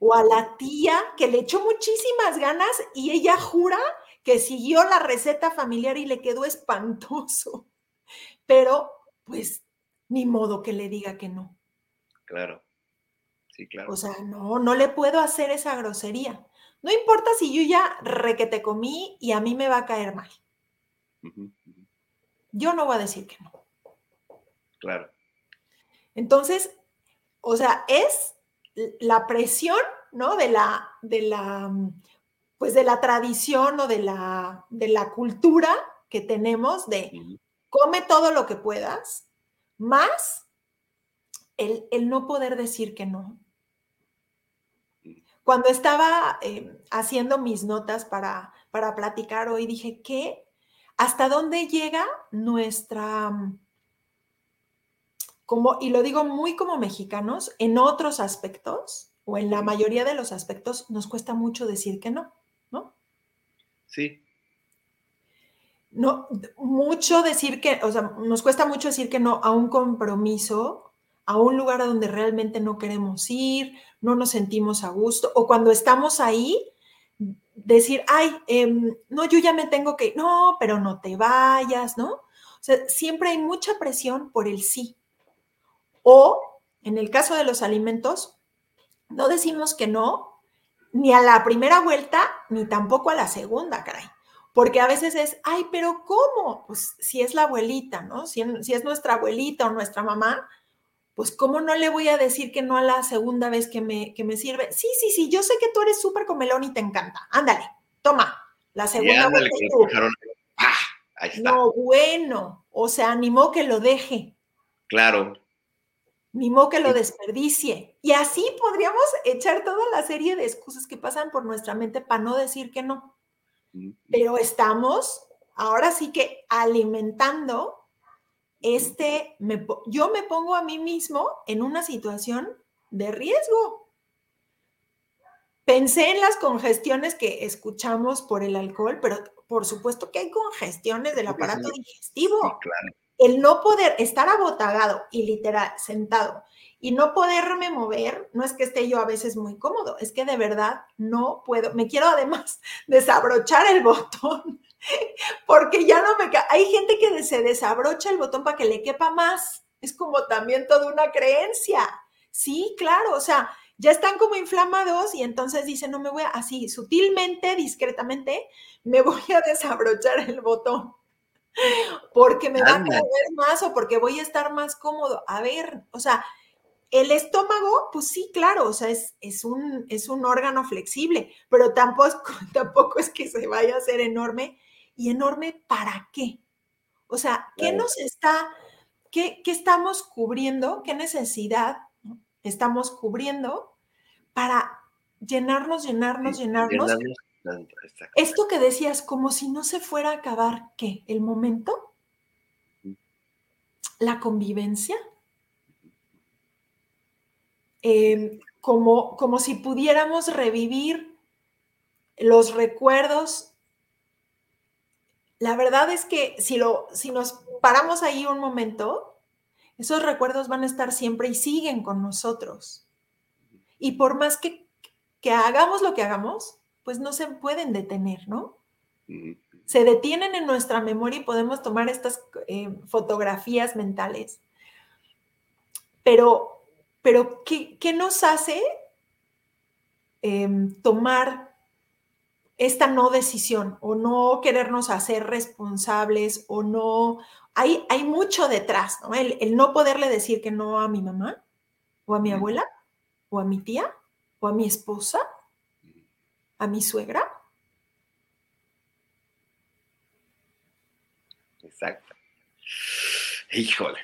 o a la tía que le echó muchísimas ganas y ella jura que siguió la receta familiar y le quedó espantoso. Pero, pues, ni modo que le diga que no. Claro. Sí, claro. O sea, no, no le puedo hacer esa grosería. No importa si yo ya re que te comí y a mí me va a caer mal. Yo no voy a decir que no. Claro. Entonces, o sea, es la presión, ¿no? De la, de la, pues de la tradición o de la, de la cultura que tenemos de come todo lo que puedas, más el, no poder decir que no. Cuando estaba eh, haciendo mis notas para, para platicar hoy, dije, ¿qué? ¿Hasta dónde llega nuestra como, y lo digo muy como mexicanos, en otros aspectos, o en la mayoría de los aspectos, nos cuesta mucho decir que no, ¿no? Sí. No, mucho decir que, o sea, nos cuesta mucho decir que no a un compromiso, a un lugar a donde realmente no queremos ir, no nos sentimos a gusto, o cuando estamos ahí, decir, ay, em, no, yo ya me tengo que, no, pero no te vayas, ¿no? O sea, siempre hay mucha presión por el sí. O, en el caso de los alimentos, no decimos que no ni a la primera vuelta, ni tampoco a la segunda, caray. Porque a veces es, ay, pero ¿cómo? Pues si es la abuelita, ¿no? Si, es nuestra abuelita o nuestra mamá, pues ¿cómo no le voy a decir que no a la segunda vez que me, que me sirve? Sí, sí, sí, yo sé que tú eres súper comelón y te encanta. Ándale, toma, la segunda vez. Ahí está. No, bueno, o sea, animó que lo deje. Claro, ni modo que lo desperdicie. Y así podríamos echar toda la serie de excusas que pasan por nuestra mente para no decir que no. Pero estamos ahora sí que alimentando este, yo me pongo a mí mismo en una situación de riesgo. Pensé en las congestiones que escuchamos por el alcohol, pero por supuesto que hay congestiones del aparato digestivo. claro el no poder estar abotagado y literal sentado y no poderme mover, no es que esté yo a veces muy cómodo, es que de verdad no puedo. Me quiero además desabrochar el botón porque ya no me... Hay gente que se desabrocha el botón para que le quepa más. Es como también toda una creencia. Sí, claro, o sea, ya están como inflamados y entonces dicen, no me voy a, así, sutilmente, discretamente, me voy a desabrochar el botón porque me va a caer más o porque voy a estar más cómodo. A ver, o sea, el estómago, pues sí, claro, o sea, es, es, un, es un órgano flexible, pero tampoco, tampoco es que se vaya a hacer enorme. ¿Y enorme para qué? O sea, ¿qué nos está, qué, qué estamos cubriendo? ¿Qué necesidad estamos cubriendo para llenarnos, llenarnos, llenarnos esto que decías, como si no se fuera a acabar, ¿qué? ¿El momento? ¿La convivencia? Em, como, como si pudiéramos revivir los recuerdos. La verdad es que si, lo, si nos paramos ahí un momento, esos recuerdos van a estar siempre y siguen con nosotros. Y por más que, que hagamos lo que hagamos, pues no se pueden detener, ¿no? Se detienen en nuestra memoria y podemos tomar estas eh, fotografías mentales. Pero, pero ¿qué, nos hace em, tomar esta no decisión o no querernos hacer responsables o no... Hay, hay mucho detrás, ¿no? El, el no poderle decir que no a mi mamá o a mi abuela o a mi tía o a mi esposa, a mi suegra. Exacto. Híjole.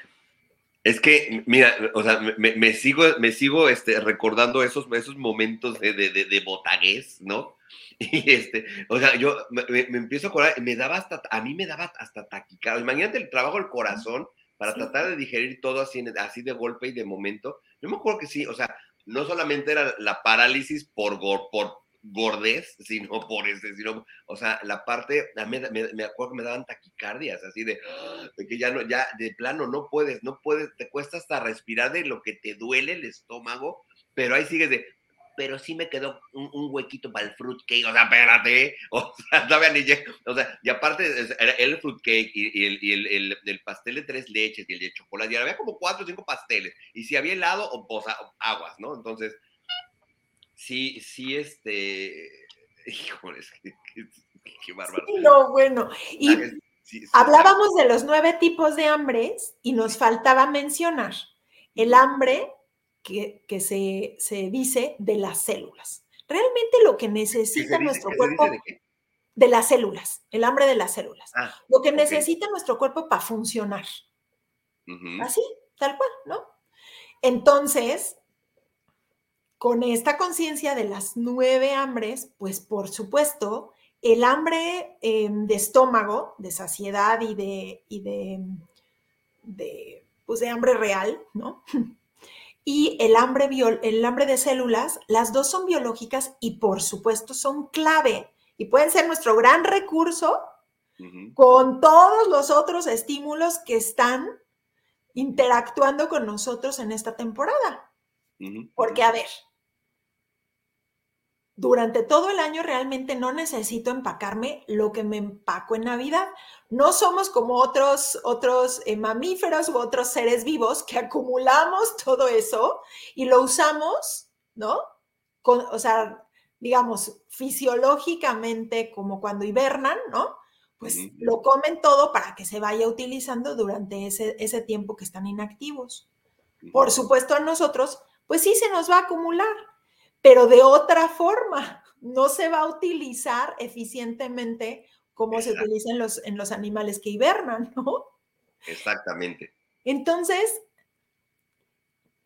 Es que, mira, o sea, me, sigo, me sigo este, recordando esos, esos momentos de, de, de, botagués, ¿no? Y este, o sea, yo me, empiezo a acordar, me daba hasta, a mí me daba hasta taquicado. Imagínate el trabajo del corazón para tratar de digerir todo así, así de golpe y de momento. Yo me acuerdo que sí, o sea, no solamente era la parálisis por, por gordez, sino por este, sino, o sea, la parte, me, me, acuerdo que me daban taquicardias, así de, de, que ya no, ya de plano no puedes, no puedes, te cuesta hasta respirar de lo que te duele el estómago, pero ahí sigues de, pero sí me quedó un, huequito para el fruitcake, o sea, espérate, o sea, todavía ni o sea, y aparte el fruitcake y, el, y el, el, pastel de tres leches y el de chocolate, y había como cuatro o cinco pasteles, y si había helado o, o sea, aguas, ¿no? Entonces, sí, sí, este, híjole, qué, qué, bárbaro. no, bueno, y hablábamos de los nueve tipos de hambres y nos faltaba mencionar el hambre que, se, dice de las células. Realmente lo que necesita nuestro cuerpo... De, las células, el hambre de las células. Ah, lo que necesita nuestro cuerpo para funcionar. Así, tal cual, ¿no? Entonces, con esta conciencia de las nueve hambres, pues por supuesto, el hambre em, de estómago, de saciedad y de, y de, de, pues de hambre real, ¿no? y el hambre, el hambre de células, las dos son biológicas y por supuesto son clave y pueden ser nuestro gran recurso con todos los otros estímulos que están interactuando con nosotros en esta temporada. Porque, a ver, durante todo el año realmente no necesito empacarme lo que me empaco en Navidad. No somos como otros, otros eh, mamíferos u otros seres vivos que acumulamos todo eso y lo usamos, ¿no? o sea, digamos, fisiológicamente como cuando hibernan, ¿no? Pues lo comen todo para que se vaya utilizando durante ese, ese tiempo que están inactivos. Por supuesto, a nosotros, pues sí se nos va a acumular pero de otra forma. No se va a utilizar eficientemente como se utiliza en los, en los animales que hibernan, ¿no? Exactamente. Entonces,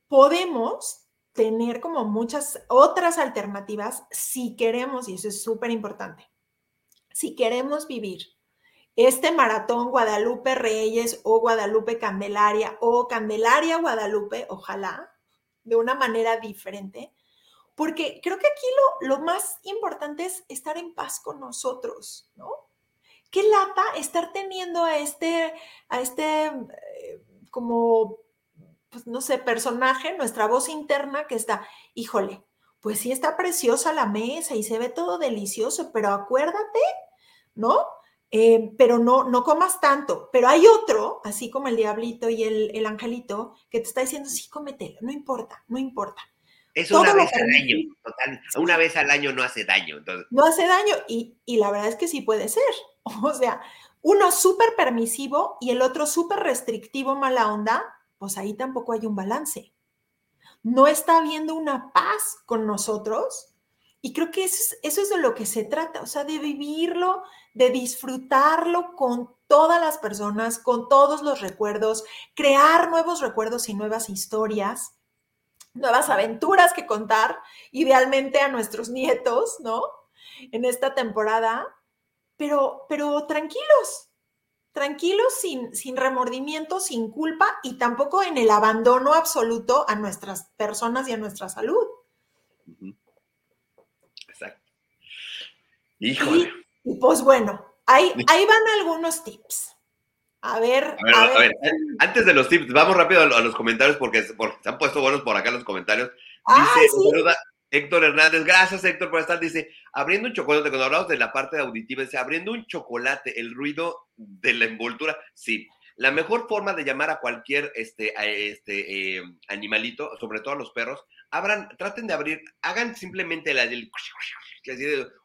podemos tener como muchas otras alternativas si queremos, y eso es súper importante, si queremos vivir este maratón Guadalupe Reyes o Guadalupe Candelaria o Candelaria Guadalupe, ojalá, de una manera diferente, porque creo que aquí lo, más importante es estar en paz con nosotros, ¿no? Qué lata estar teniendo a este, a este, eh, como, pues no sé, personaje, nuestra voz interna que está, híjole, pues sí está preciosa la mesa y se ve todo delicioso, pero acuérdate, ¿no? Eh, pero no, no comas tanto. Pero hay otro, así como el diablito y el, el angelito, que te está diciendo, sí, cómetelo, no importa, no importa. Es una vez al año, total. Una vez al año no hace daño. No hace daño y, la verdad es que sí puede ser. O sea, uno súper permisivo y el otro súper restrictivo, mala onda, pues ahí tampoco hay un balance. No está habiendo una paz con nosotros y creo que eso es, eso es de lo que se trata, o sea, de vivirlo, de disfrutarlo con todas las personas, con todos los recuerdos, crear nuevos recuerdos y nuevas historias nuevas aventuras que contar, idealmente a nuestros nietos, ¿no? En esta temporada, pero, pero tranquilos, tranquilos, sin, sin remordimiento, sin culpa y tampoco en el abandono absoluto a nuestras personas y a nuestra salud. Exacto. Híjole. Y, pues bueno, ahí, ahí van algunos tips. A ver, a ver, Antes de los tips, vamos rápido a los comentarios porque, se han puesto buenos por acá los comentarios. Dice, Héctor Hernández, gracias Héctor por estar. Dice, abriendo un chocolate, cuando hablamos de la parte auditiva, dice, abriendo un chocolate, el ruido de la envoltura, sí. La mejor forma de llamar a cualquier este, este eh, animalito, sobre todo a los perros, abran, traten de abrir, hagan simplemente la del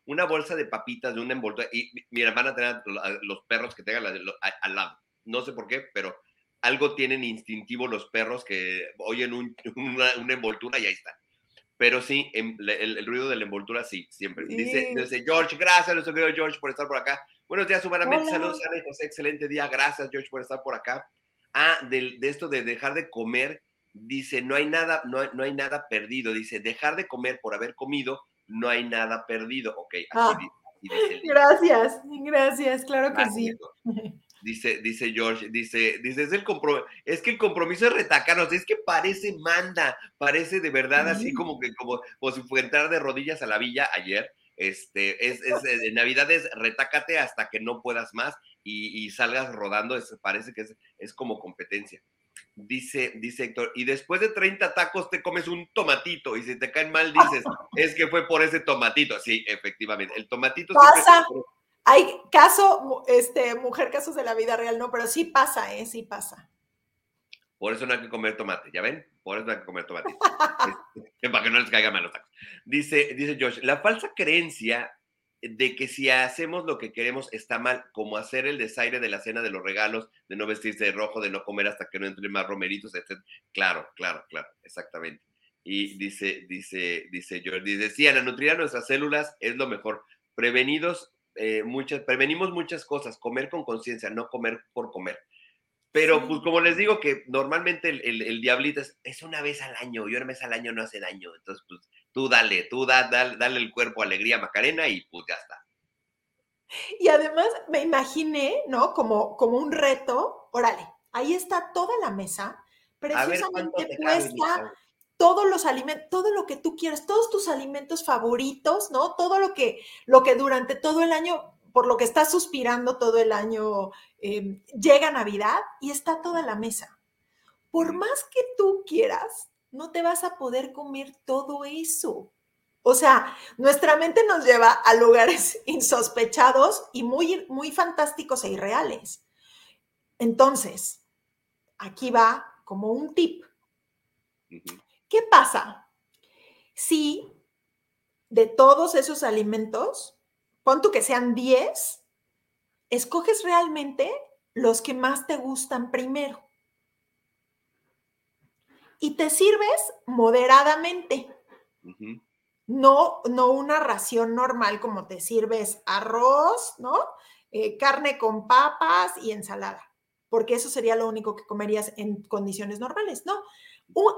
una bolsa de papitas de una envoltura y mira, van a tener los perros que tengan al lado no sé por qué, pero algo tienen instintivo los perros que oyen una, envoltura y ahí está. pero sí, em, el, ruido de la envoltura sí, siempre. Dice, dice George, gracias, nuestro querido George, por estar por acá. Buenos días, humanamente. Saludos, Ana José. Excelente día. Gracias, George, por estar por acá. Ah, de, de, esto de dejar de comer, dice, no hay nada, no hay, no hay nada perdido. Dice, dejar de comer por haber comido, no hay nada perdido. Ok, así, ah, dice, Gracias, gracias, claro que sí. Dice, dice George, dice, dice, es el compromiso, es que el compromiso es retacarnos, es que parece manda, parece de verdad así como que, como, como si fuera entrar de rodillas a la villa ayer. Este, es, es, en Navidad es retácate hasta que no puedas más y, salgas rodando, parece que es, es como competencia. Dice, dice Héctor, y después de 30 tacos te comes un tomatito y si te caen mal dices, es que fue por ese tomatito. Sí, efectivamente, el tomatito... Pasa, hay caso, este, mujer, casos de la vida real, no, pero sí pasa, ¿eh? Sí pasa. Por eso no hay que comer tomate, ¿ya ven? Por eso no hay que comer tomate. Para que no les caigan mal los tacos. Dice, dice Josh, la falsa creencia de que si hacemos lo que queremos está mal, como hacer el desaire de la cena de los regalos, de no vestirse de rojo, de no comer hasta que no entren más romeritos, etc. Claro, claro, claro, exactamente. Y dice, dice, dice Jordi, decía, la nutrir a nuestras células es lo mejor. Prevenidos, eh, muchas, prevenimos muchas cosas, comer con conciencia, no comer por comer. Pero pues como les digo que normalmente el, el, diablito es, es, una vez al año y una vez al año no hace daño. Entonces, pues tú dale, tú da, dale, el cuerpo alegría Macarena y pues ya está. Y además me imaginé, ¿no? Como, como un reto, órale, ahí está toda la mesa, precisamente puesta todos los alimentos, todo lo que tú quieras, todos tus alimentos favoritos, ¿no? Todo lo que, lo que durante todo el año, por lo que estás suspirando todo el año, em, llega Navidad y está toda la mesa. Por más que tú quieras, no te vas a poder comer todo eso. O sea, nuestra mente nos lleva a lugares insospechados y muy, muy fantásticos e irreales. Entonces, aquí va como un tip. ¿Qué pasa si de todos esos alimentos, pon tú que sean 10, escoges realmente los que más te gustan primero? y te sirves moderadamente. No, no una ración normal como te sirves arroz, ¿no? Eh, carne con papas y ensalada, porque eso sería lo único que comerías en condiciones normales, ¿no?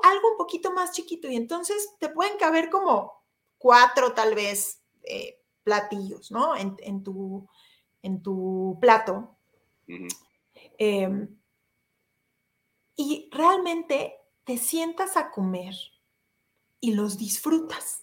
Algo un poquito más chiquito y entonces te pueden caber como cuatro tal vez eh, platillos, ¿no? En, tu, en tu plato. Em, y realmente te sientas a comer y los disfrutas.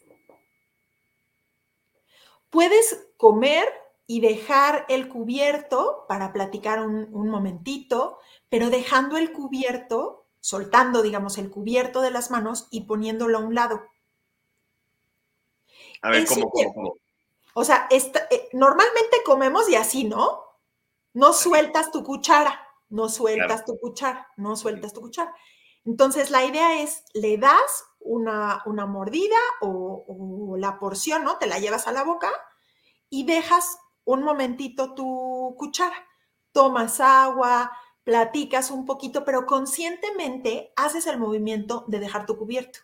Puedes comer y dejar el cubierto para platicar un, momentito, pero dejando el cubierto, soltando, digamos, el cubierto de las manos y poniéndolo a un lado. A ver, ¿cómo, cómo, O sea, eh, normalmente comemos y así, ¿no? No sueltas tu cuchara, no sueltas tu cuchara, no sueltas tu cuchara. Entonces, la idea es, le das una, mordida o, la porción, ¿no? Te la llevas a la boca y dejas un momentito tu cuchara. Tomas agua, platicas un poquito, pero conscientemente haces el movimiento de dejar tu cubierto.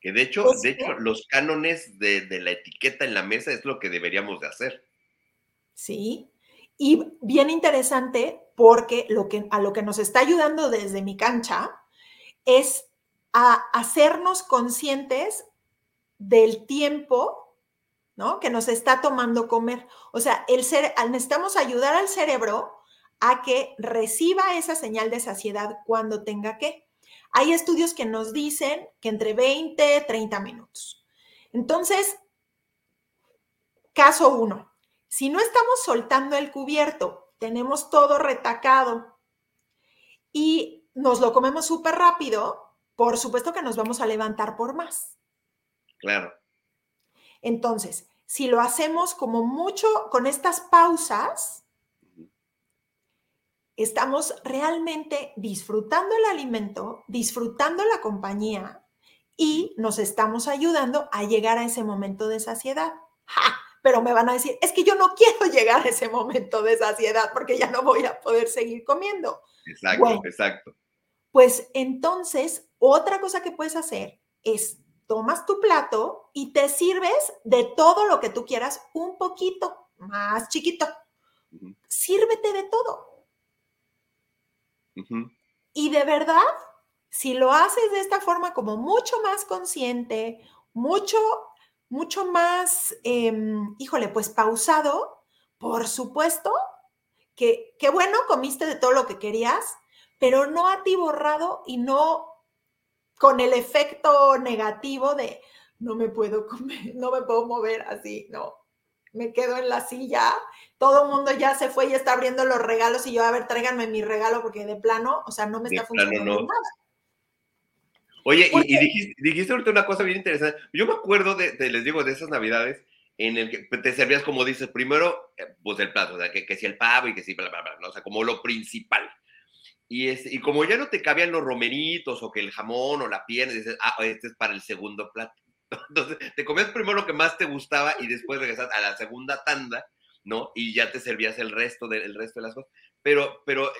Que de hecho, de hecho los cánones de, de, la etiqueta en la mesa es lo que deberíamos de hacer. Sí, y bien interesante porque lo que, a lo que nos está ayudando desde mi cancha es a hacernos conscientes del tiempo ¿no? que nos está tomando comer. O sea, el necesitamos ayudar al cerebro a que reciba esa señal de saciedad cuando tenga que. Hay estudios que nos dicen que entre 20 30 minutos. Entonces, caso uno, si no estamos soltando el cubierto, tenemos todo retacado y nos lo comemos súper rápido, por supuesto que nos vamos a levantar por más. Claro. Entonces, si lo hacemos como mucho con estas pausas, estamos realmente disfrutando el alimento, disfrutando la compañía y nos estamos ayudando a llegar a ese momento de saciedad. ¡Ja! pero me van a decir, es que yo no quiero llegar a ese momento de saciedad porque ya no voy a poder seguir comiendo. Exacto, exacto. Pues entonces, otra cosa que puedes hacer es tomas tu plato y te sirves de todo lo que tú quieras un poquito más chiquito. Sírvete de todo. Y de verdad, si lo haces de esta forma como mucho más consciente, mucho, mucho más, em, híjole, pues pausado, por supuesto que, qué bueno, comiste de todo lo que querías, pero no atiborrado y no con el efecto negativo de no me puedo comer, no me puedo mover así, no. Me quedo en la silla, todo el mundo ya se fue y está abriendo los regalos y yo, a ver, tráiganme mi regalo porque de plano, o sea, no me está funcionando nada. Oye, y, dijiste, ahorita una cosa bien interesante. Yo me acuerdo de, les digo, de esas navidades en el que te servías, como dices, primero, eh, pues el plato, o sea, que, que si el pavo y que si bla, bla, bla, ¿no? o sea, como lo principal. Y, y como ya no te cabían los romeritos o que el jamón o la pierna, dices, ah, este es para el segundo plato. Entonces, te comías primero lo que más te gustaba y después regresas a la segunda tanda, ¿no? Y ya te servías el resto de, resto de las cosas. Pero, pero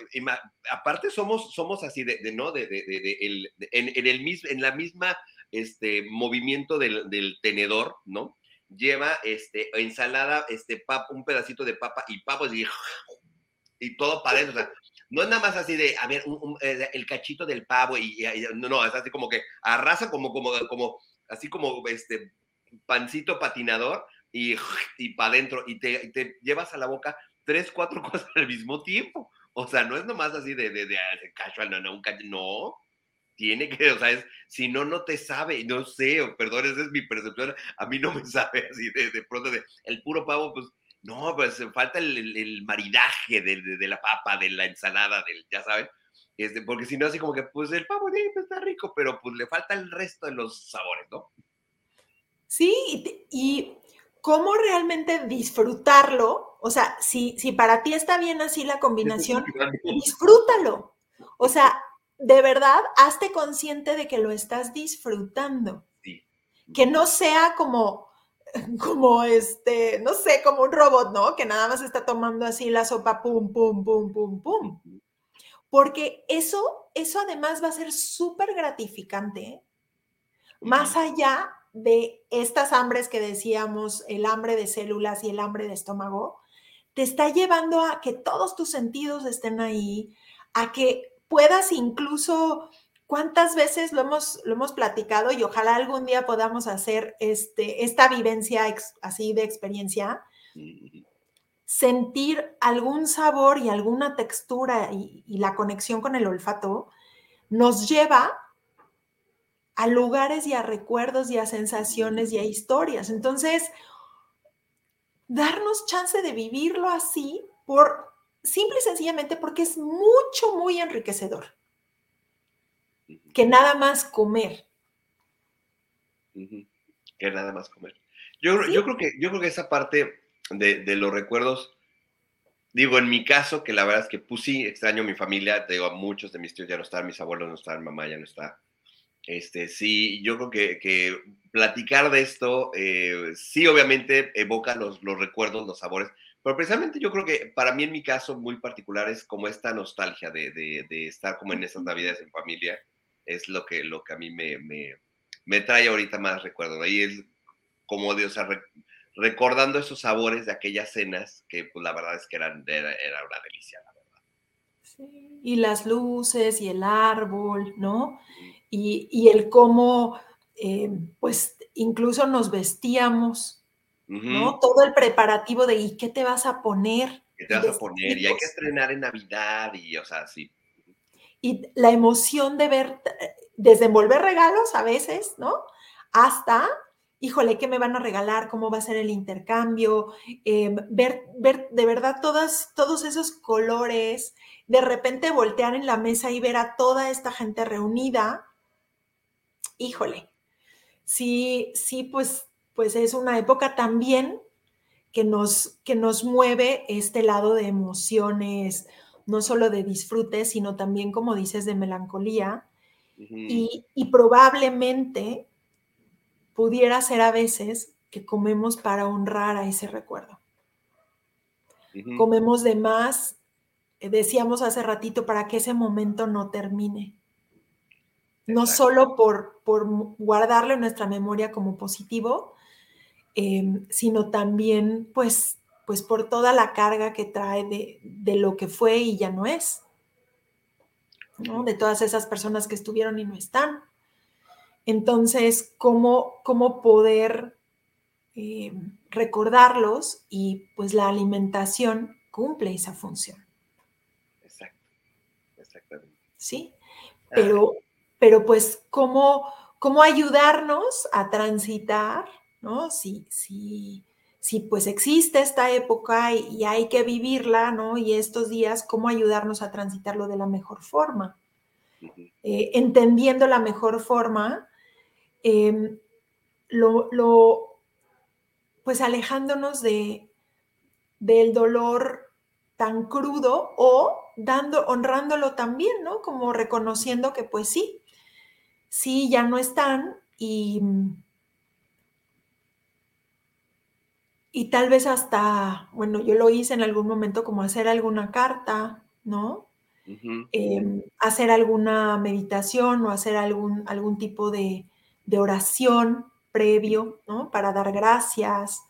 aparte somos, somos así de, ¿no? De, el, en, el mismo, en la misma este, movimiento del, del tenedor, ¿no? Lleva este, ensalada, este, un pedacito de papa y pavos y, y todo para adentro. O sea, no es nada más así de, a ver, eh, el cachito del pavo y, no, no, es así como que arrasa como, como, como, así como este pancito patinador y, y para adentro y te, te, llevas a la boca tres, cuatro cosas al mismo tiempo. O sea, no es nomás así de, de, de, ah, casual, no, no, no, tiene que, o sea, es, si no, no te sabe, no sé, perdón, esa es mi percepción, a mí no me sabe así de, de pronto, de, el puro pavo, pues no, pues falta el, maridaje de, la papa, de la ensalada, del, ya saben. Este, porque si no, así como que, pues el pavo pues, está rico, pero pues le falta el resto de los sabores, ¿no? Sí, y, cómo realmente disfrutarlo. O sea, si, si para ti está bien así la combinación, disfrútalo. O sea, de verdad, hazte consciente de que lo estás disfrutando. Sí. Que no sea como, como este, no sé, como un robot, ¿no? Que nada más está tomando así la sopa, pum, pum, pum, pum, pum. Porque eso, eso además va a ser súper gratificante, más allá de estas hambres que decíamos, el hambre de células y el hambre de estómago, te está llevando a que todos tus sentidos estén ahí, a que puedas incluso ¿Cuántas veces lo hemos, lo hemos platicado y ojalá algún día podamos hacer este, esta vivencia así de experiencia? Sentir algún sabor y alguna textura y, la conexión con el olfato nos lleva a lugares y a recuerdos y a sensaciones y a historias. Entonces, darnos chance de vivirlo así por simple y sencillamente porque es mucho, muy enriquecedor que nada más comer. Que nada más comer. Yo, yo, creo, que, yo creo que esa parte de, los recuerdos, digo, en mi caso, que la verdad es que pues sí, extraño a mi familia, digo, a muchos de mis tíos ya no están, mis abuelos no están, mamá ya no está. Este, sí, yo creo que, que platicar de esto, eh, sí, obviamente evoca los, los recuerdos, los sabores, pero precisamente yo creo que para mí en mi caso muy particular es como esta nostalgia de, de, de estar como en esas navidades en familia es lo que, lo que a mí me, me, trae ahorita más recuerdo. Ahí es como de, o sea, recordando esos sabores de aquellas cenas que pues la verdad es que eran, era, una delicia, la verdad. Sí, y las luces y el árbol, ¿no? Y, y el cómo, eh, pues incluso nos vestíamos, ¿no? Todo el preparativo de ¿y qué te vas a poner? ¿Qué te vas a poner? Y hay que estrenar en Navidad y, o sea, sí y la emoción de ver, desde envolver regalos a veces, ¿no? Hasta, híjole, ¿qué me van a regalar? ¿Cómo va a ser el intercambio? Em, ver, ver de verdad todas, todos esos colores, de repente voltear en la mesa y ver a toda esta gente reunida, híjole, sí, sí, pues, pues es una época también que nos, que nos mueve este lado de emociones, no solo de disfrute, sino también, como dices, de melancolía. y, probablemente pudiera ser a veces que comemos para honrar a ese recuerdo. Comemos de más, eh, decíamos hace ratito, para que ese momento no termine. no solo por, por guardarlo en nuestra memoria como positivo, em, sino también pues, pues por toda la carga que trae de, de lo que fue y ya no es, ¿no? de todas esas personas que estuvieron y no están. Entonces, ¿cómo, cómo poder eh, recordarlos y pues la alimentación cumple esa función? Exacto, exactamente. Sí, pero, pero pues, ¿cómo, ¿cómo ayudarnos a transitar, ¿no? Si, si, si pues existe esta época y, hay que vivirla, ¿no? Y estos días, ¿cómo ayudarnos a transitarlo de la mejor forma? Eh, entendiendo la mejor forma Em, lo, pues alejándonos de, del dolor tan crudo o dando, honrándolo también, ¿no? Como reconociendo que pues sí, sí, ya no están y, y tal vez hasta, bueno, yo lo hice en algún momento como hacer alguna carta, ¿no? Em, hacer alguna meditación o hacer algún, algún tipo de, de oración previo, ¿no? Para dar gracias,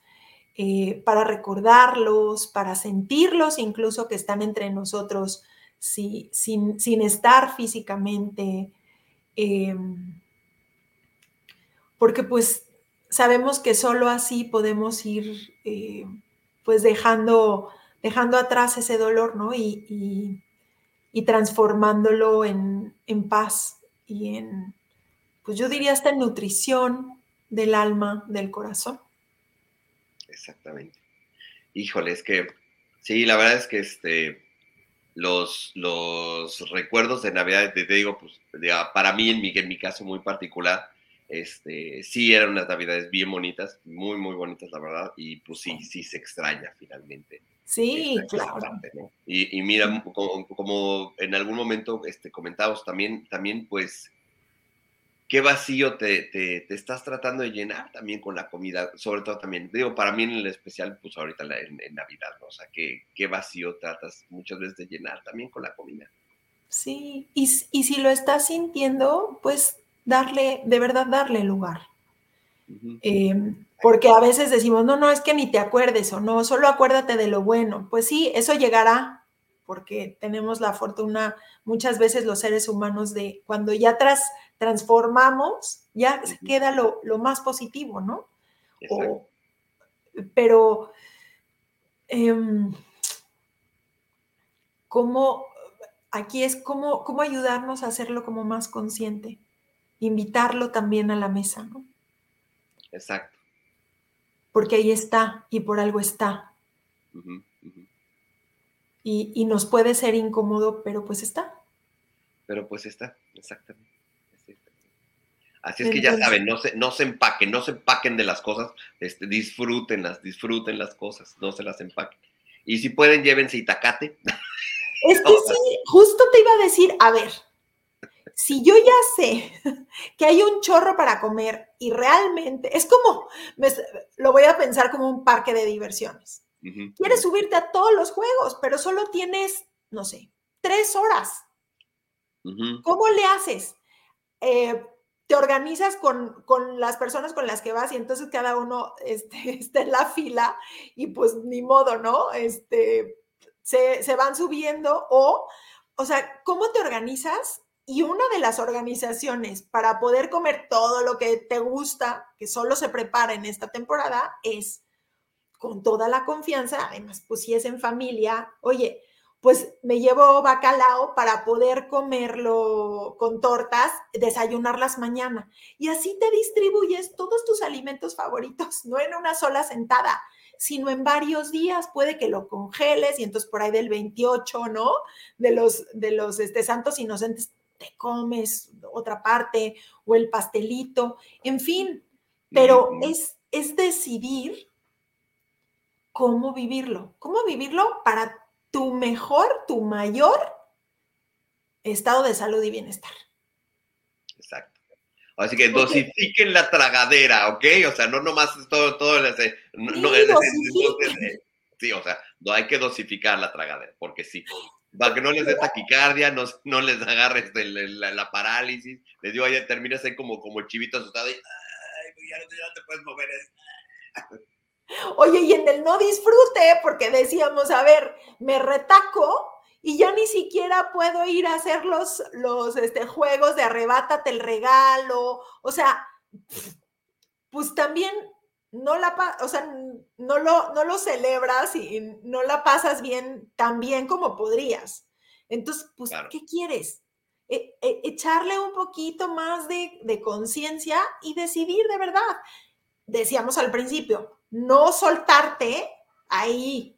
eh, para recordarlos, para sentirlos incluso que están entre nosotros sin, estar físicamente. Em, porque pues sabemos que solo así podemos ir eh, pues dejando, dejando atrás ese dolor, ¿no? Y, transformándolo en, en paz y en, pues yo diría esta nutrición del alma, del corazón. Exactamente. Híjole, es que sí, la verdad es que este, los, los recuerdos de Navidad, te, digo, pues para mí, en mi, en mi caso muy particular, este, sí eran unas Navidades bien bonitas, muy, muy bonitas, la verdad, y pues sí, sí se extraña finalmente. Sí, claro. y, mira, como, en algún momento este, comentamos también, también pues qué vacío te, te, estás tratando de llenar también con la comida, sobre todo también, digo, para mí en el especial, pues ahorita en, Navidad, ¿no? O sea, ¿qué, qué vacío tratas muchas veces de llenar también con la comida. Sí, y, y si lo estás sintiendo, pues darle, de verdad darle lugar. Em, porque a veces decimos, no, no, es que ni te acuerdes o no, solo acuérdate de lo bueno. Pues sí, eso llegará, porque tenemos la fortuna muchas veces los seres humanos de cuando ya tras, transformamos, ya se queda lo, más positivo, ¿no? pero, em, ¿cómo, aquí es cómo, cómo ayudarnos a hacerlo como más consciente? Invitarlo también a la mesa, ¿no? Exacto. Porque ahí está y por algo está y, nos puede ser incómodo, pero pues está. Pero pues está, exactamente. Así es que ya saben, no se, no se empaquen, no se empaquen de las cosas, este, disfrútenlas, disfruten las cosas, no se las empaquen. Y si pueden, llévense itacate. Es que sí, justo te iba a decir, a ver, si yo ya sé que hay un chorro para comer y realmente es como, lo voy a pensar como un parque de diversiones. Quieres subirte a todos los juegos, pero solo tienes, no sé, tres horas. ¿Cómo le haces? Eh, te organizas con, las personas con las que vas y entonces cada uno este, está en la fila y pues ni modo, ¿no? Este, se, se van subiendo o, o sea, ¿cómo te organizas? Y una de las organizaciones para poder comer todo lo que te gusta, que solo se prepara en esta temporada, es con toda la confianza, además, pues si es en familia, oye, pues me llevo bacalao para poder comerlo con tortas, desayunarlas mañana. Y así te distribuyes todos tus alimentos favoritos, no en una sola sentada, sino en varios días. Puede que lo congeles y entonces por ahí del 28, ¿no? De los, de los este, santos inocentes te comes otra parte o el pastelito, en fin. Pero es, es decidir cómo vivirlo, cómo vivirlo para tu mejor, tu mayor estado de salud y bienestar. Exacto. Así que dosifiquen la tragadera, ¿ok? O sea, no nomás es todo, todo ese, no, sí, sí, o sea, no hay que dosificar la tragadera, porque sí. para que no les dé taquicardia, no, no les agarre este, la, parálisis. Les digo, ahí terminas ahí como, como chivito asustado y, ay, pues ya no, te puedes mover. Oye, y en el no disfrute, porque decíamos, a ver, me retaco y ya ni siquiera puedo ir a hacer los, los este, juegos de arrebátate el regalo, o sea, pues también no la, o sea, no lo, no lo celebras y no la pasas bien tan bien como podrías. Entonces, pues, ¿qué quieres? E, e, echarle un poquito más de, de conciencia y decidir de verdad. Decíamos al principio, no soltarte ahí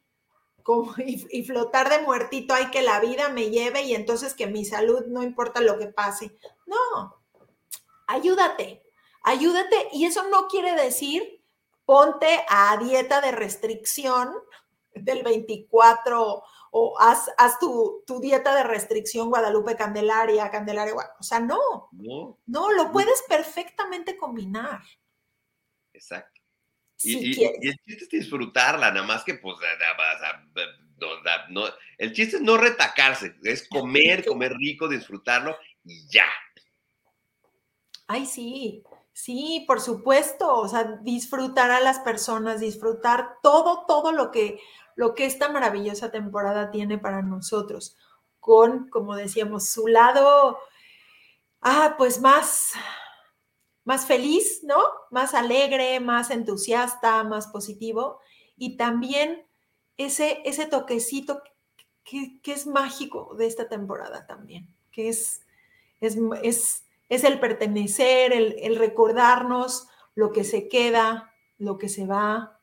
como, y, y, flotar de muertito, hay que la vida me lleve y entonces que mi salud no importa lo que pase. No, ayúdate, ayúdate y eso no quiere decir ponte a dieta de restricción del 24 o haz, tu, dieta de restricción Guadalupe Candelaria, Candelaria, o sea, no, no, lo puedes perfectamente combinar. Exacto. Y, el chiste es disfrutarla, nada más que pues, no, el chiste es no retacarse, es comer, comer rico, disfrutarlo y ya. Ay, sí. Sí, por supuesto, o sea, disfrutar a las personas, disfrutar todo, todo lo que, lo que esta maravillosa temporada tiene para nosotros, con, como decíamos, su lado, ah, pues más, más feliz, ¿no? Más alegre, más entusiasta, más positivo, y también ese, ese toquecito que, es mágico de esta temporada también, que es, es, es es el pertenecer, el, recordarnos lo que se queda, lo que se va,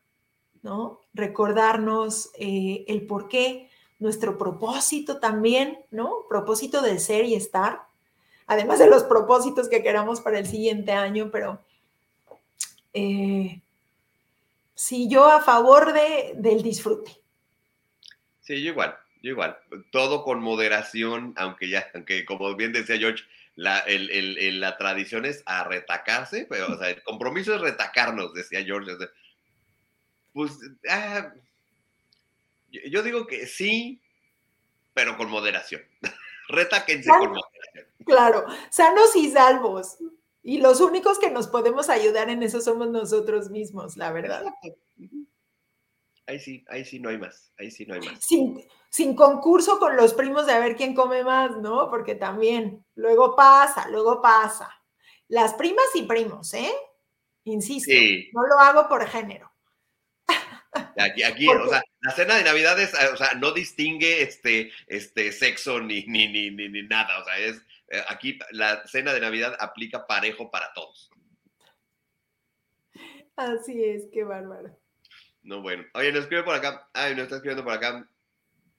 ¿no? Recordarnos eh, el por qué, nuestro propósito también, ¿no? Propósito de ser y estar, además de los propósitos que queramos para el siguiente año, pero eh, sí, yo a favor de, del disfrute. Sí, yo igual, yo igual. Todo con moderación, aunque ya, aunque como bien decía George, la, el, la tradición es a retacarse, pero o sea, el compromiso es retacarnos, decía George. pues ah, yo digo que sí, pero con moderación. Retáquense con moderación. Claro, sanos y salvos. Y los únicos que nos podemos ayudar en eso somos nosotros mismos, la verdad. Ahí sí, ahí sí no hay más, ahí sí no hay más. Sin, sin concurso con los primos de a ver quién come más, ¿no? Porque también luego pasa, luego pasa. Las primas y primos, ¿eh? Insisto, no lo hago por género. Aquí, aquí o sea, la cena de Navidad es, o sea, no distingue este, este sexo ni, ni, ni, ni, nada. O sea, es aquí la cena de Navidad aplica parejo para todos. Así es, qué bárbaro. No, bueno. Oye, nos escribe por acá. Ay, nos está escribiendo por acá.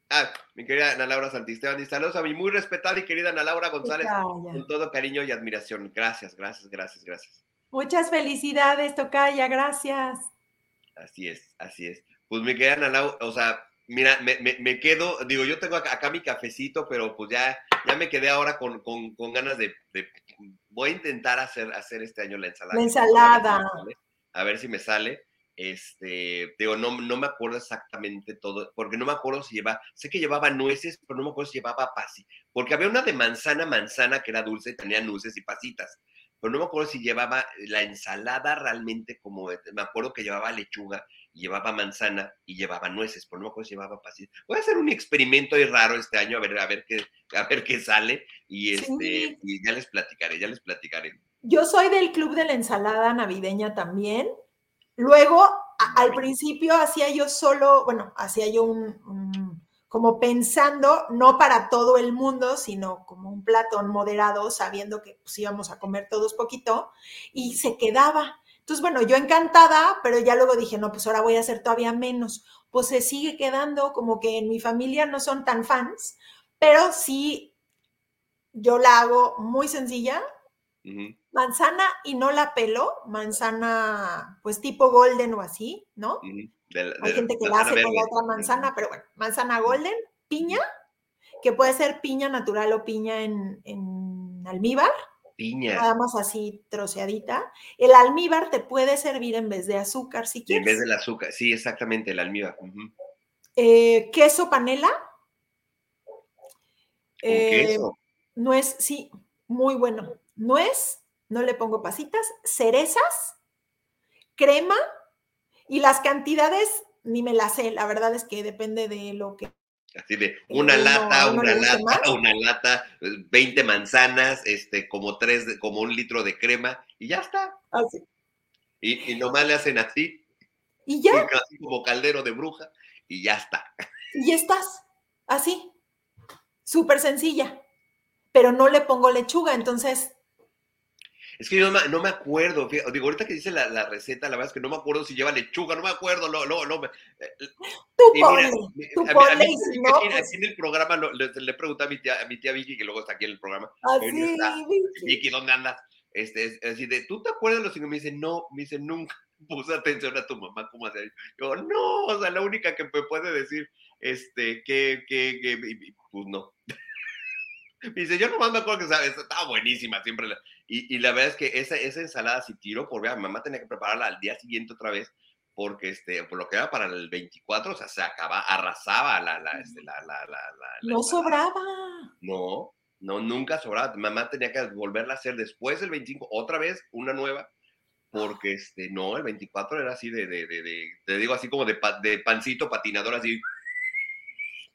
Ah, mi querida Ana Laura Santisteban, y saludos a mi muy respetada y querida Ana Laura González, con todo cariño y admiración. Gracias, gracias, gracias, gracias. Muchas felicidades, Tocaya, gracias. Así es, así es. Pues mi querida Ana Laura, o sea, mira, me, quedo, digo, yo tengo acá, mi cafecito, pero pues ya, ya me quedé ahora con, ganas de, voy a intentar hacer, hacer este año la ensalada. La ensalada. A ver si me sale. Este, digo, no, no me acuerdo exactamente todo, porque no me acuerdo si llevaba, sé que llevaba nueces, pero no me acuerdo si llevaba pasi, porque había una de manzana, manzana que era dulce, y tenía nueces y pasitas, pero no me acuerdo si llevaba la ensalada realmente como, me acuerdo que llevaba lechuga, llevaba manzana y llevaba nueces, pero no me acuerdo si llevaba pasitas. Voy a hacer un experimento ahí raro este año, a ver, a ver qué, a ver qué sale, y este, y ya les platicaré, ya les platicaré. Yo soy del club de la ensalada navideña también, Luego, al principio hacía yo solo, bueno, hacía yo un, como pensando, no para todo el mundo, sino como un platón moderado, sabiendo que pues íbamos a comer todos poquito, y se quedaba. Entonces, bueno, yo encantada, pero ya luego dije, no, pues ahora voy a hacer todavía menos. Pues se sigue quedando, como que en mi familia no son tan fans, pero sí, yo la hago muy sencilla, Manzana y no la pelo, manzana pues tipo golden o así, ¿no? Hay gente que la hace con la otra manzana, pero bueno, manzana golden, piña, que puede ser piña natural o piña en, almíbar. Piña. Nada más así troceadita. El almíbar te puede servir en vez de azúcar si quieres. En vez del azúcar, sí, exactamente, el almíbar. Eh, queso panela Eh, nuez, sí, muy bueno. Nuez, no le pongo pasitas, cerezas, crema y las cantidades ni me las sé, la verdad es que depende de lo que Así de una lata, una lata, una lata, 20 manzanas, este, como tres, como un litro de crema, y ya está. Así. Y, y nomás le hacen así. Y ya. Así como caldero de bruja, y ya está. Y estás, así. Súper sencilla. Pero no le pongo lechuga, entonces es que yo no me, acuerdo, digo, ahorita que dice la, receta, la verdad es que no me acuerdo si lleva lechuga, no me acuerdo, no, no, no. Tú ponle, tú ponle, aquí, en el programa le, pregunté a mi, tía, a mi tía Vicky, que luego está aquí en el programa. Ah, sí, Vicky. ¿dónde andas? Este, así de, ¿tú te acuerdas de los signos? Me dice, no, me dice, nunca puse atención a tu mamá, ¿cómo hacer? Yo, no, o sea, la única que me puede decir, este, que, que, que, pues no. Me dice, yo nomás me acuerdo que estaba buenísima siempre. Y, y, la verdad es que esa, esa ensalada, si tiro, por mi mamá tenía que prepararla al día siguiente otra vez, porque este, por lo que era para el 24, o sea, se acaba, arrasaba la, la, este, la, la, la, No sobraba. No, no, nunca sobraba. Mamá tenía que volverla a hacer después del 25, otra vez, una nueva, porque este, no, el 24 era así de, de, de, de te digo, así como de, de pancito patinador, así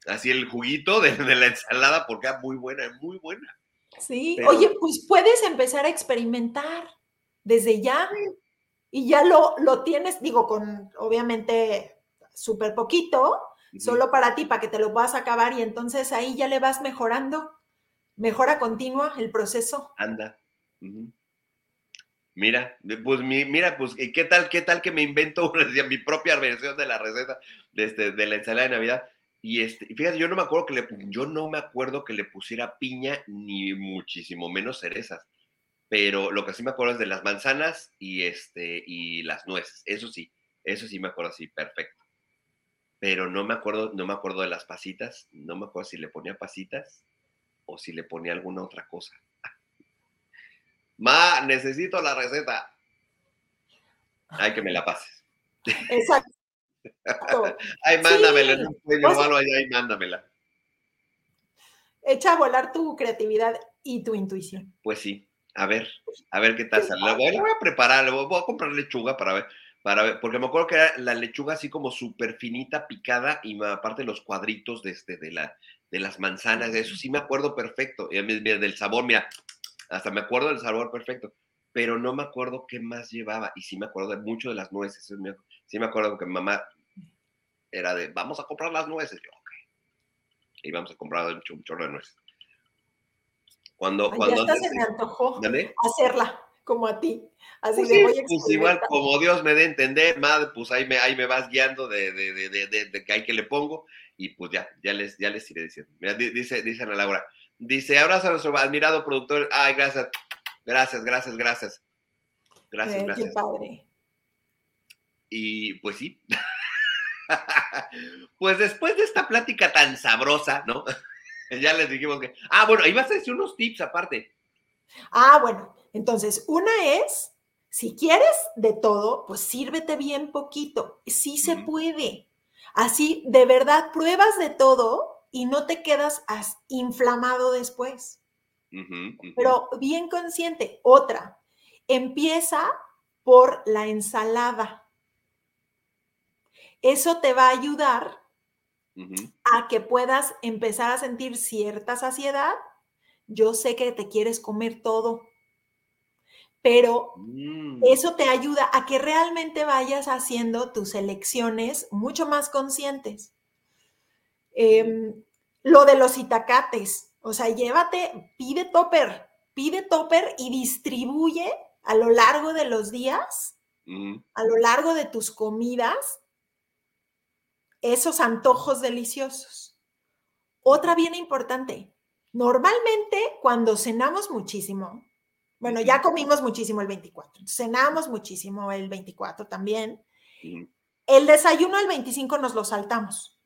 así el juguito de, la ensalada porque es muy buena, muy buena. Sí, oye, pues puedes empezar a experimentar desde ya y ya lo, lo tienes, digo, con obviamente súper poquito, solo para ti, para que te lo puedas acabar y entonces ahí ya le vas mejorando, mejora continua el proceso. Anda. Mira, pues mira, pues qué tal, qué tal que me invento mi propia versión de la receta de, este, de la ensalada de Navidad y este, fíjate, yo no me acuerdo que le, yo no me acuerdo que le pusiera piña ni muchísimo menos cerezas. Pero lo que sí me acuerdo es de las manzanas y este y las nueces. Eso sí, eso sí me acuerdo así, perfecto. Pero no me acuerdo, no me acuerdo de las pasitas, no me acuerdo si le ponía pasitas o si le ponía alguna otra cosa. Ma, necesito la receta. Hay que me la pases. Exacto. Ay, mándamela, no ahí, mándamela. Echa a volar tu creatividad y tu intuición. Pues sí, a ver, a ver qué tal sale. La voy, a preparar, voy, a comprar lechuga para ver, para ver, porque me acuerdo que era la lechuga así como súper finita, picada, y aparte los cuadritos de, este, de, la, de las manzanas, de eso sí me acuerdo perfecto. Y del sabor, mira, hasta me acuerdo del sabor perfecto, pero no me acuerdo qué más llevaba, y sí me acuerdo de mucho de las nueces. Sí me acuerdo que mi mamá era de, vamos a comprar las nueces. Yo, ok. Y vamos a comprar un, chorro de nueces. Cuando, cuando ya se me antojó hacerla como a ti. Así pues de pues igual, como Dios me dé entender, madre, pues ahí me, ahí me vas guiando de, de, de, de, que hay que le pongo y pues ya, ya les, ya les iré diciendo. Mira, dice, dice Ana Laura, dice, abrazo a nuestro admirado productor. Ay, gracias, gracias, gracias, gracias. Gracias, gracias. Qué padre. Y pues sí. pues después de esta plática tan sabrosa, ¿no? ya les dijimos que. Ah, bueno, ahí vas a decir unos tips aparte. Ah, bueno, entonces, una es, si quieres de todo, pues sírvete bien poquito. Sí se puede. Así, de verdad, pruebas de todo y no te quedas inflamado después. Pero bien consciente. Otra, empieza por la ensalada. Eso te va a ayudar a que puedas empezar a sentir cierta saciedad. Yo sé que te quieres comer todo, pero mm. eso te ayuda a que realmente vayas haciendo tus elecciones mucho más conscientes. Em, lo de los itacates, o sea, llévate, pide topper, pide topper y distribuye a lo largo de los días, a lo largo de tus comidas, esos antojos deliciosos. Otra bien importante, normalmente cuando cenamos muchísimo, bueno, ya comimos muchísimo el 24, cenamos muchísimo el 24 también, el desayuno el 25 nos lo saltamos.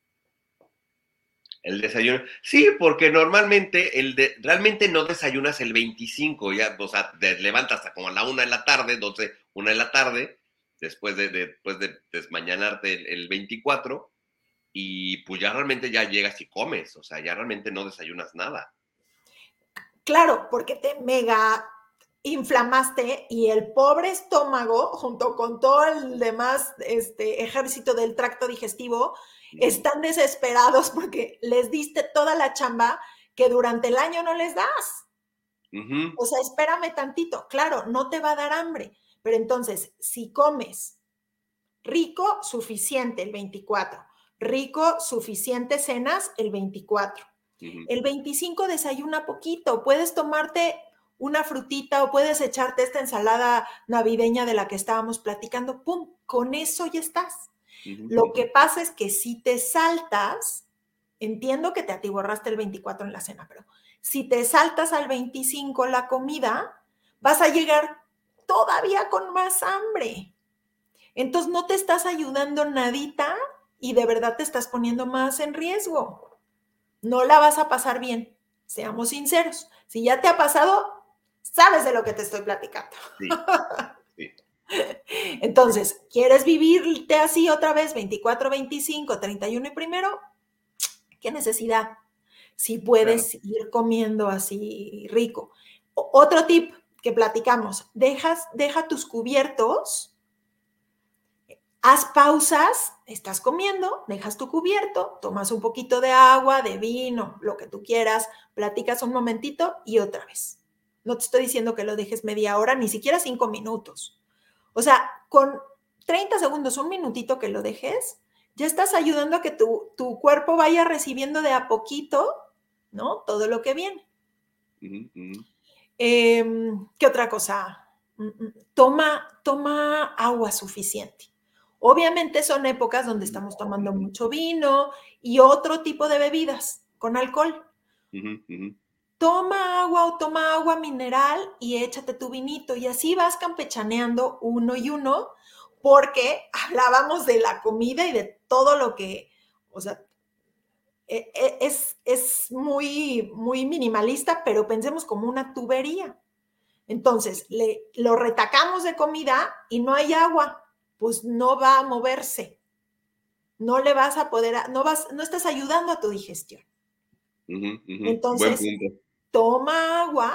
El desayuno. Sí, porque normalmente el de, realmente no desayunas el 25, ya, o sea, te levantas hasta como a la una de la tarde, 12, una de la tarde, después de, después de desmañanarte el, el 24, y pues ya realmente ya llegas y comes, o sea, ya realmente no desayunas nada. Claro, porque te mega inflamaste y el pobre estómago, junto con todo el demás este, ejército del tracto digestivo, están desesperados porque les diste toda la chamba que durante el año no les das. O sea, espérame tantito. Claro, no te va a dar hambre, pero entonces, si comes rico, suficiente el 24, rico, suficiente cenas el 24. El 25 desayuna poquito, puedes tomarte una frutita o puedes echarte esta ensalada navideña de la que estábamos platicando, ¡pum! Con eso ya estás. Lo que pasa es que si te saltas, entiendo que te atiborraste el 24 en la cena, pero si te saltas al 25 la comida, vas a llegar todavía con más hambre. Entonces no te estás ayudando nadita y de verdad te estás poniendo más en riesgo. No la vas a pasar bien. Seamos sinceros. Si ya te ha pasado, sabes de lo que te estoy platicando. Sí, Entonces, ¿quieres vivirte así otra vez 24, 25, 31 y primero? ¿Qué necesidad? Si puedes ir comiendo así rico. otro tip que platicamos, dejas, deja tus cubiertos, haz pausas, estás comiendo, dejas tu cubierto, tomas un poquito de agua, de vino, lo que tú quieras, platicas un momentito y otra vez no te estoy diciendo que lo dejes media hora, ni siquiera cinco minutos. O sea, con 30 segundos, un minutito que lo dejes, ya estás ayudando a que tu, cuerpo vaya recibiendo de a poquito, ¿no? Todo lo que viene. Em, ¿Qué otra cosa? Mm, mm, toma, toma agua suficiente. Obviamente son épocas donde estamos tomando mucho vino y otro tipo de bebidas con alcohol toma agua o toma agua mineral y échate tu vinito. Y así vas campechaneando uno y uno, porque hablábamos de la comida y de todo lo que, o sea, e, e, es, es muy, muy minimalista, pero pensemos como una tubería. Entonces, le, lo retacamos de comida y no hay agua, pues no va a moverse. No le vas a poder, no vas, no estás ayudando a tu digestión. Entonces, toma agua,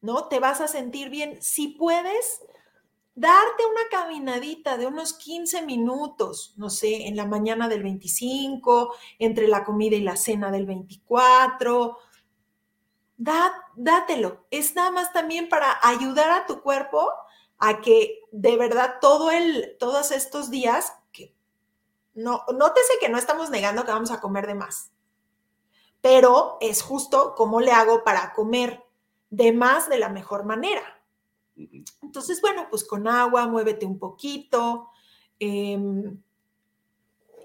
¿no? Te vas a sentir bien. Si puedes, darte una caminadita de unos 15 minutos, no sé, en la mañana del 25, entre la comida y la cena del 24. dátelo. Es nada más también para ayudar a tu cuerpo a que de verdad todo el, todos estos días, que no, nótese que no estamos negando que vamos a comer de más pero es justo cómo le hago para comer de más de la mejor manera. Entonces, bueno, pues con agua, muévete un poquito em,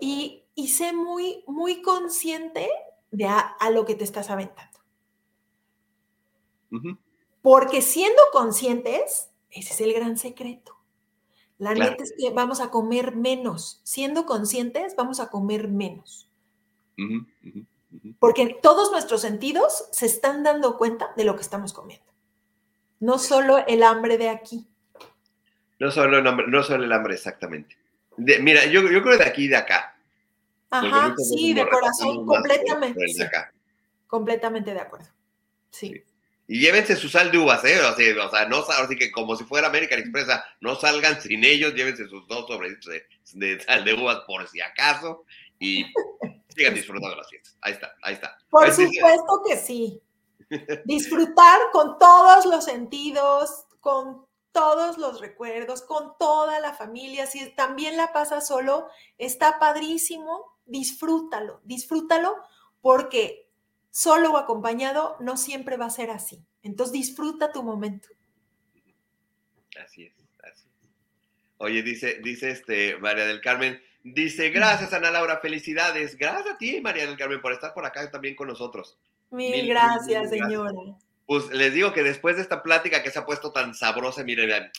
y, sé muy, muy consciente de a, lo que te estás aventando. Porque siendo conscientes, ese es el gran secreto. La neta es que vamos a comer menos. Siendo conscientes, vamos a comer menos. Porque todos nuestros sentidos se están dando cuenta de lo que estamos comiendo. No solo el hambre de aquí. No solo el hambre, no solo el hambre exactamente. mira, yo, yo creo de aquí y de acá. Ajá, sí, de corazón, completamente. Completamente de acuerdo. Sí. Y llévense su sal de uvas, ¿eh? O sea, no, así que como si fuera American Express, no salgan sin ellos, llévense sus dos sobrecitos de, de sal de uvas por si acaso y sigan disfrutando las fiestas. Ahí está, ahí está. Por supuesto que sí. Disfrutar con todos los sentidos, con todos los recuerdos, con toda la familia. Si también la pasa solo, está padrísimo. Disfrútalo, disfrútalo porque solo o acompañado no siempre va a ser así. Entonces disfruta tu momento. Así es, así es. Oye, dice, dice este María del Carmen, Dice, gracias Ana Laura, felicidades. Gracias a ti, María del Carmen, por estar por acá también con nosotros. Mil, gracias, señora. Pues les digo que después de esta plática que se ha puesto tan sabrosa, miren,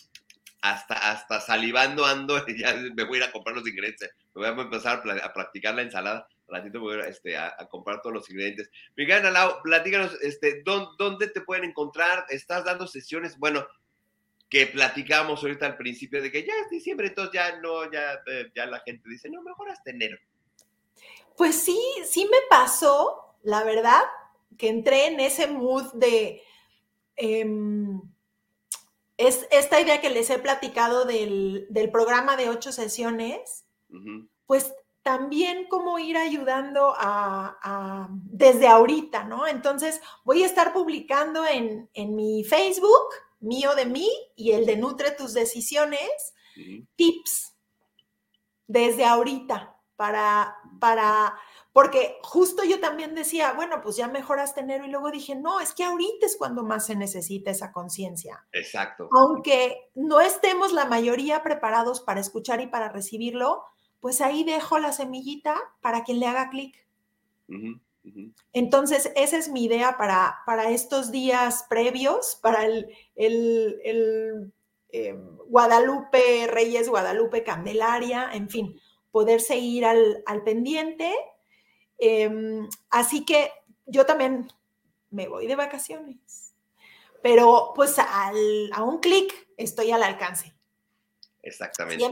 hasta, hasta salivando ando, ya me voy a ir a comprar los ingredientes. Me voy a empezar a, practicar la ensalada. Ratito voy a, este, a, comprar todos los ingredientes. Miguel Ana platícanos, este, ¿dónde, ¿dónde te pueden encontrar? ¿Estás dando sesiones? Bueno, que platicamos ahorita al principio de que ya es diciembre, entonces ya no, ya, eh, ya la gente dice, no, mejor hasta enero. Pues sí, sí me pasó, la verdad, que entré en ese mood de, em, es esta idea que les he platicado del, programa de ocho sesiones, pues también como ir ayudando a, desde ahorita, ¿no? Entonces voy a estar publicando en, mi Facebook, mío de mí y el de Nutre tus decisiones, tips desde ahorita para, para porque justo yo también decía, bueno, pues ya mejoras tenerlo y luego dije, no, es que ahorita es cuando más se necesita esa conciencia. Exacto. Aunque no estemos la mayoría preparados para escuchar y para recibirlo, pues ahí dejo la semillita para quien le haga clic. Entonces, esa es mi idea para, para estos días previos, para el, el, eh, Guadalupe, Reyes Guadalupe, Candelaria, en fin, poder seguir al, al pendiente Em, así que yo también me voy de vacaciones, pero pues a un clic estoy al alcance. Exactamente,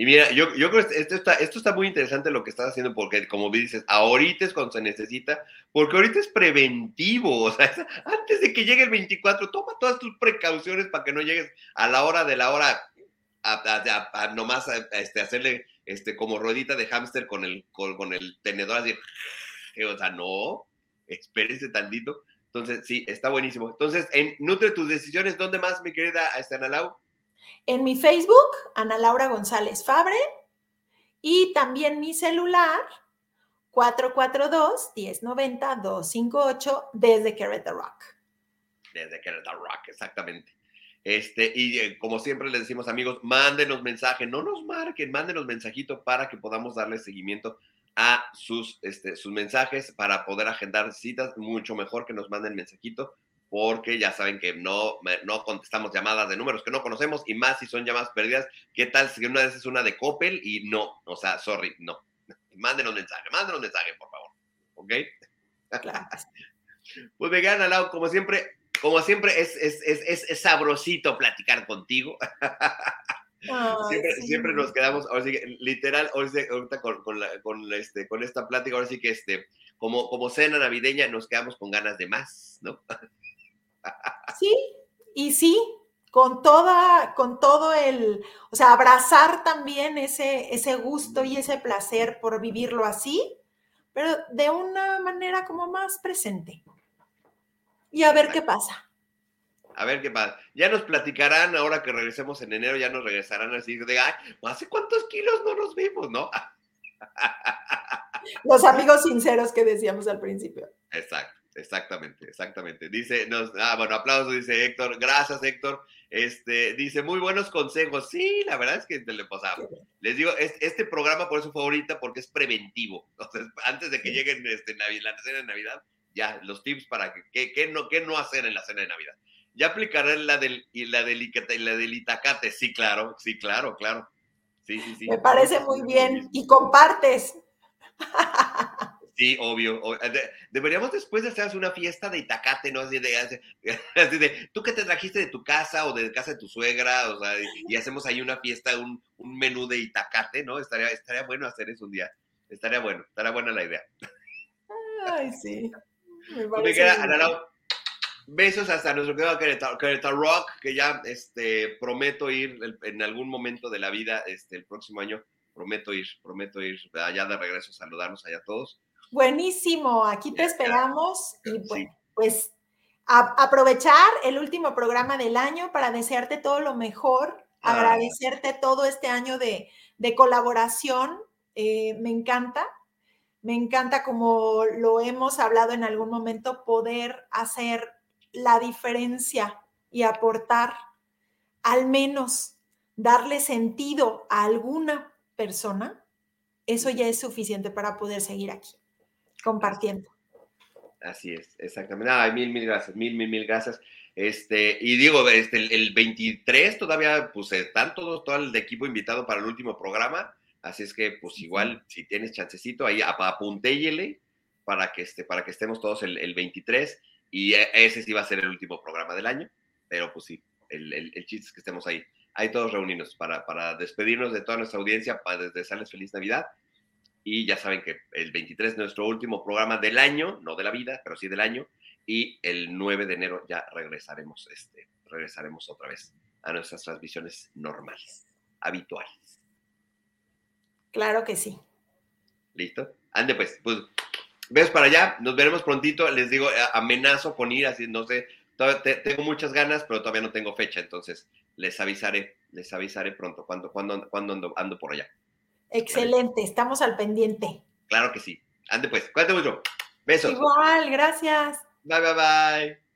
Y mira, yo, yo creo que esto está, esto está muy interesante lo que estás haciendo, porque como dices, ahorita es cuando se necesita, porque ahorita es preventivo, o sea, antes de que llegue el 24, toma todas tus precauciones para que no llegues a la hora de la hora a, nomás este, hacerle este, como ruedita de hámster con el, con, el tenedor así. O sea, no, espérense tantito. Entonces, sí, está buenísimo. Entonces, en Nutre tus decisiones, ¿dónde más, mi querida este, Ana Lau? En mi Facebook, Ana Laura González Fabre, y también mi celular, 442-1090-258, desde Querétaro Rock. Desde Querétaro Rock, exactamente. Este, y eh, como siempre les decimos, amigos, mándenos mensaje, no nos marquen, mándenos mensajito para que podamos darle seguimiento a sus, este, sus mensajes para poder agendar citas, mucho mejor que nos manden mensajito, porque ya saben que no, no contestamos llamadas de números que no conocemos y más si son llamadas perdidas. ¿Qué tal si una vez es una de Coppel y no? O sea, sorry, no. Mándenos mensaje, mándenos mensaje, por favor. ¿Ok? pues vegan, al lado, como siempre, como siempre, es, es, es, es sabrosito platicar contigo. siempre, nos quedamos, ahora sí literal, ahorita con, con, la, con, este, con esta plática, ahora sí que este, como, como cena navideña, nos quedamos con ganas de más, ¿no? Sí, y sí, con toda, con todo el, o sea, abrazar también ese, ese gusto y ese placer por vivirlo así, pero de una manera como más presente y a ver qué pasa. A ver qué pasa. Ya nos platicarán ahora que regresemos en enero, ya nos regresarán así de, ay, ¿hace cuántos kilos no nos vimos, no? Los amigos sinceros que decíamos al principio. Exacto. Exactamente, exactamente. Dice, nos, ah, bueno, aplauso, dice Héctor. Gracias, Héctor. Este, dice, muy buenos consejos. Sí, la verdad es que le pasamos. Les digo, este, programa por eso fue ahorita, porque es preventivo. Entonces, antes de que lleguen este, la cena de Navidad, ya, los tips para que, qué no, qué no hacer en la cena de Navidad. Ya aplicaré la del, y la del, la del Itacate, sí, claro, sí, claro, claro. Sí, sí, sí. Me parece muy bien. Y compartes. Sí, obvio. deberíamos después de hacer una fiesta de Itacate, ¿no? Así de, así de, tú que te trajiste de tu casa o de casa de tu suegra, o sea, y, hacemos ahí una fiesta, un, un, menú de Itacate, ¿no? Estaría, estaría bueno hacer eso un día. Estaría bueno, estaría buena la idea. Ay, sí. besos hasta nuestro querido Querétaro, Rock, que ya este, prometo ir en algún momento de la vida, este, el próximo año, prometo ir, prometo ir allá de regreso, saludarnos allá a todos. Buenísimo, aquí te esperamos y bueno, pues aprovechar el último programa del año para desearte todo lo mejor, ah. agradecerte todo este año de, colaboración, eh, me encanta, me encanta, como lo hemos hablado en algún momento, poder hacer la diferencia y aportar, al menos darle sentido a alguna persona. Eso ya es suficiente para poder seguir aquí, compartiendo. Así es, exactamente. Ay, mil, mil gracias, mil, mil, mil gracias. Este, y digo, este, el, 23 todavía, pues están todos, todo el equipo invitado para el último programa. Así es que, pues igual, si tienes chancecito, ahí apuntéyele para que, este, para que estemos todos el, el 23 y e, ese sí va a ser el último programa del año, pero pues sí, el, el, el chiste es que estemos ahí, ahí todos reunidos para, para despedirnos de toda nuestra audiencia, para desearles feliz Navidad y ya saben que el 23 es nuestro último programa del año, no de la vida, pero sí del año, y el 9 de enero ya regresaremos, este, regresaremos otra vez a nuestras transmisiones normales, habituales. Claro que sí. ¿Listo? Ande pues, pues, ves para allá, nos veremos prontito, les digo, amenazo con ir, así, no sé, tengo muchas ganas, pero todavía no tengo fecha, entonces les avisaré, les avisaré pronto cuando, cuando, cuando ando, por allá. Excelente, estamos al pendiente. Claro que sí. Ande pues, cuídate mucho. Besos. Igual, gracias. Bye, bye, bye.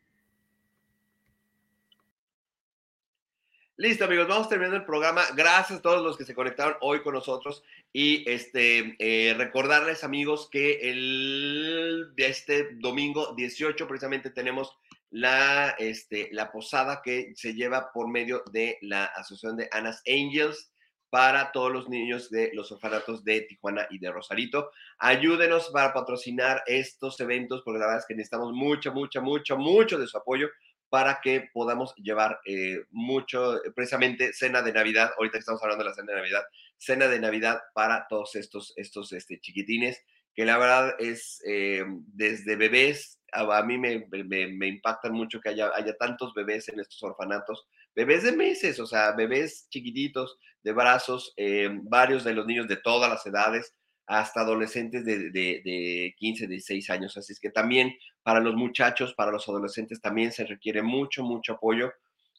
Listo, amigos, vamos terminando el programa. Gracias a todos los que se conectaron hoy con nosotros. Y este, eh, recordarles, amigos, que el, este domingo 18 precisamente tenemos la, este, la posada que se lleva por medio de la Asociación de Anas Angels para todos los niños de los orfanatos de Tijuana y de Rosarito. Ayúdenos para patrocinar estos eventos, porque la verdad es que necesitamos mucho, mucho, mucho, mucho de su apoyo para que podamos llevar eh, mucho, precisamente cena de Navidad, ahorita estamos hablando de la cena de Navidad, cena de Navidad para todos estos, estos este, chiquitines, que la verdad es eh, desde bebés, a, mí me, me, impactan mucho que haya, haya tantos bebés en estos orfanatos, bebés de meses, o sea, bebés chiquititos de brazos, eh, varios de los niños de todas las edades, hasta adolescentes de, de, de 15, 16 años. Así es que también para los muchachos, para los adolescentes también se requiere mucho, mucho apoyo.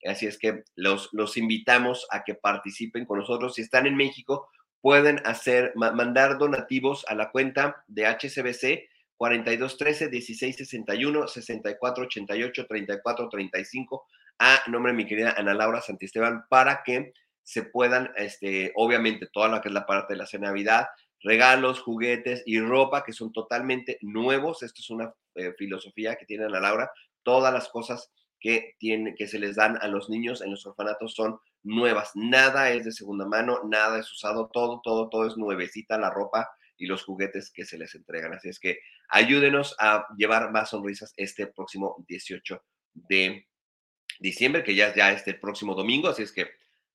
Así es que los, los invitamos a que participen con nosotros. Si están en México, pueden hacer, mandar donativos a la cuenta de HCBC 4213 1661 6488 3435 a nombre de mi querida Ana Laura Santisteban para que se puedan, este, obviamente, toda la que es la parte de la cena Navidad, regalos, juguetes y ropa que son totalmente nuevos. Esto es una eh, filosofía que tiene Ana Laura. Todas las cosas que, que se les dan a los niños en los orfanatos son nuevas. Nada es de segunda mano, nada es usado, todo, todo, todo es nuevecita la ropa y los juguetes que se les entregan. Así es que ayúdenos a llevar más sonrisas este próximo 18 de diciembre, que ya, ya es el próximo domingo. Así es que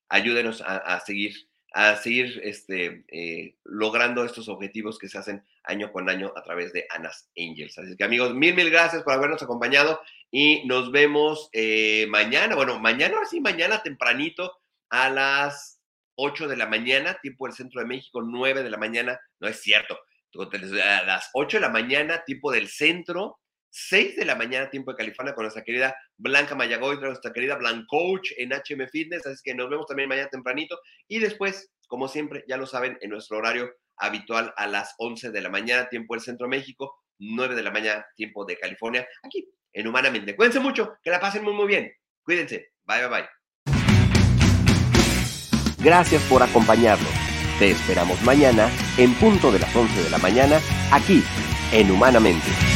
ayúdenos a seguir a seguir este, eh, logrando estos objetivos que se hacen año con año a través de Anas Angels. Así que amigos, mil, mil gracias por habernos acompañado y nos vemos eh, mañana, bueno, mañana, sí, mañana tempranito a las 8 de la mañana, tiempo del centro de México, 9 de la mañana, no es cierto, a las 8 de la mañana, tiempo del centro, 6 de la mañana, tiempo de California, con nuestra querida Blanca Mayagoy, nuestra querida Blanc Coach en HM Fitness. Así que nos vemos también mañana tempranito. Y después, como siempre, ya lo saben, en nuestro horario habitual a las 11 de la mañana, tiempo del Centro México, 9 de la mañana, tiempo de California, aquí en Humanamente. Cuídense mucho, que la pasen muy, muy bien. Cuídense. Bye, bye, bye. Gracias por acompañarnos. Te esperamos mañana en punto de las 11 de la mañana, aquí en Humanamente.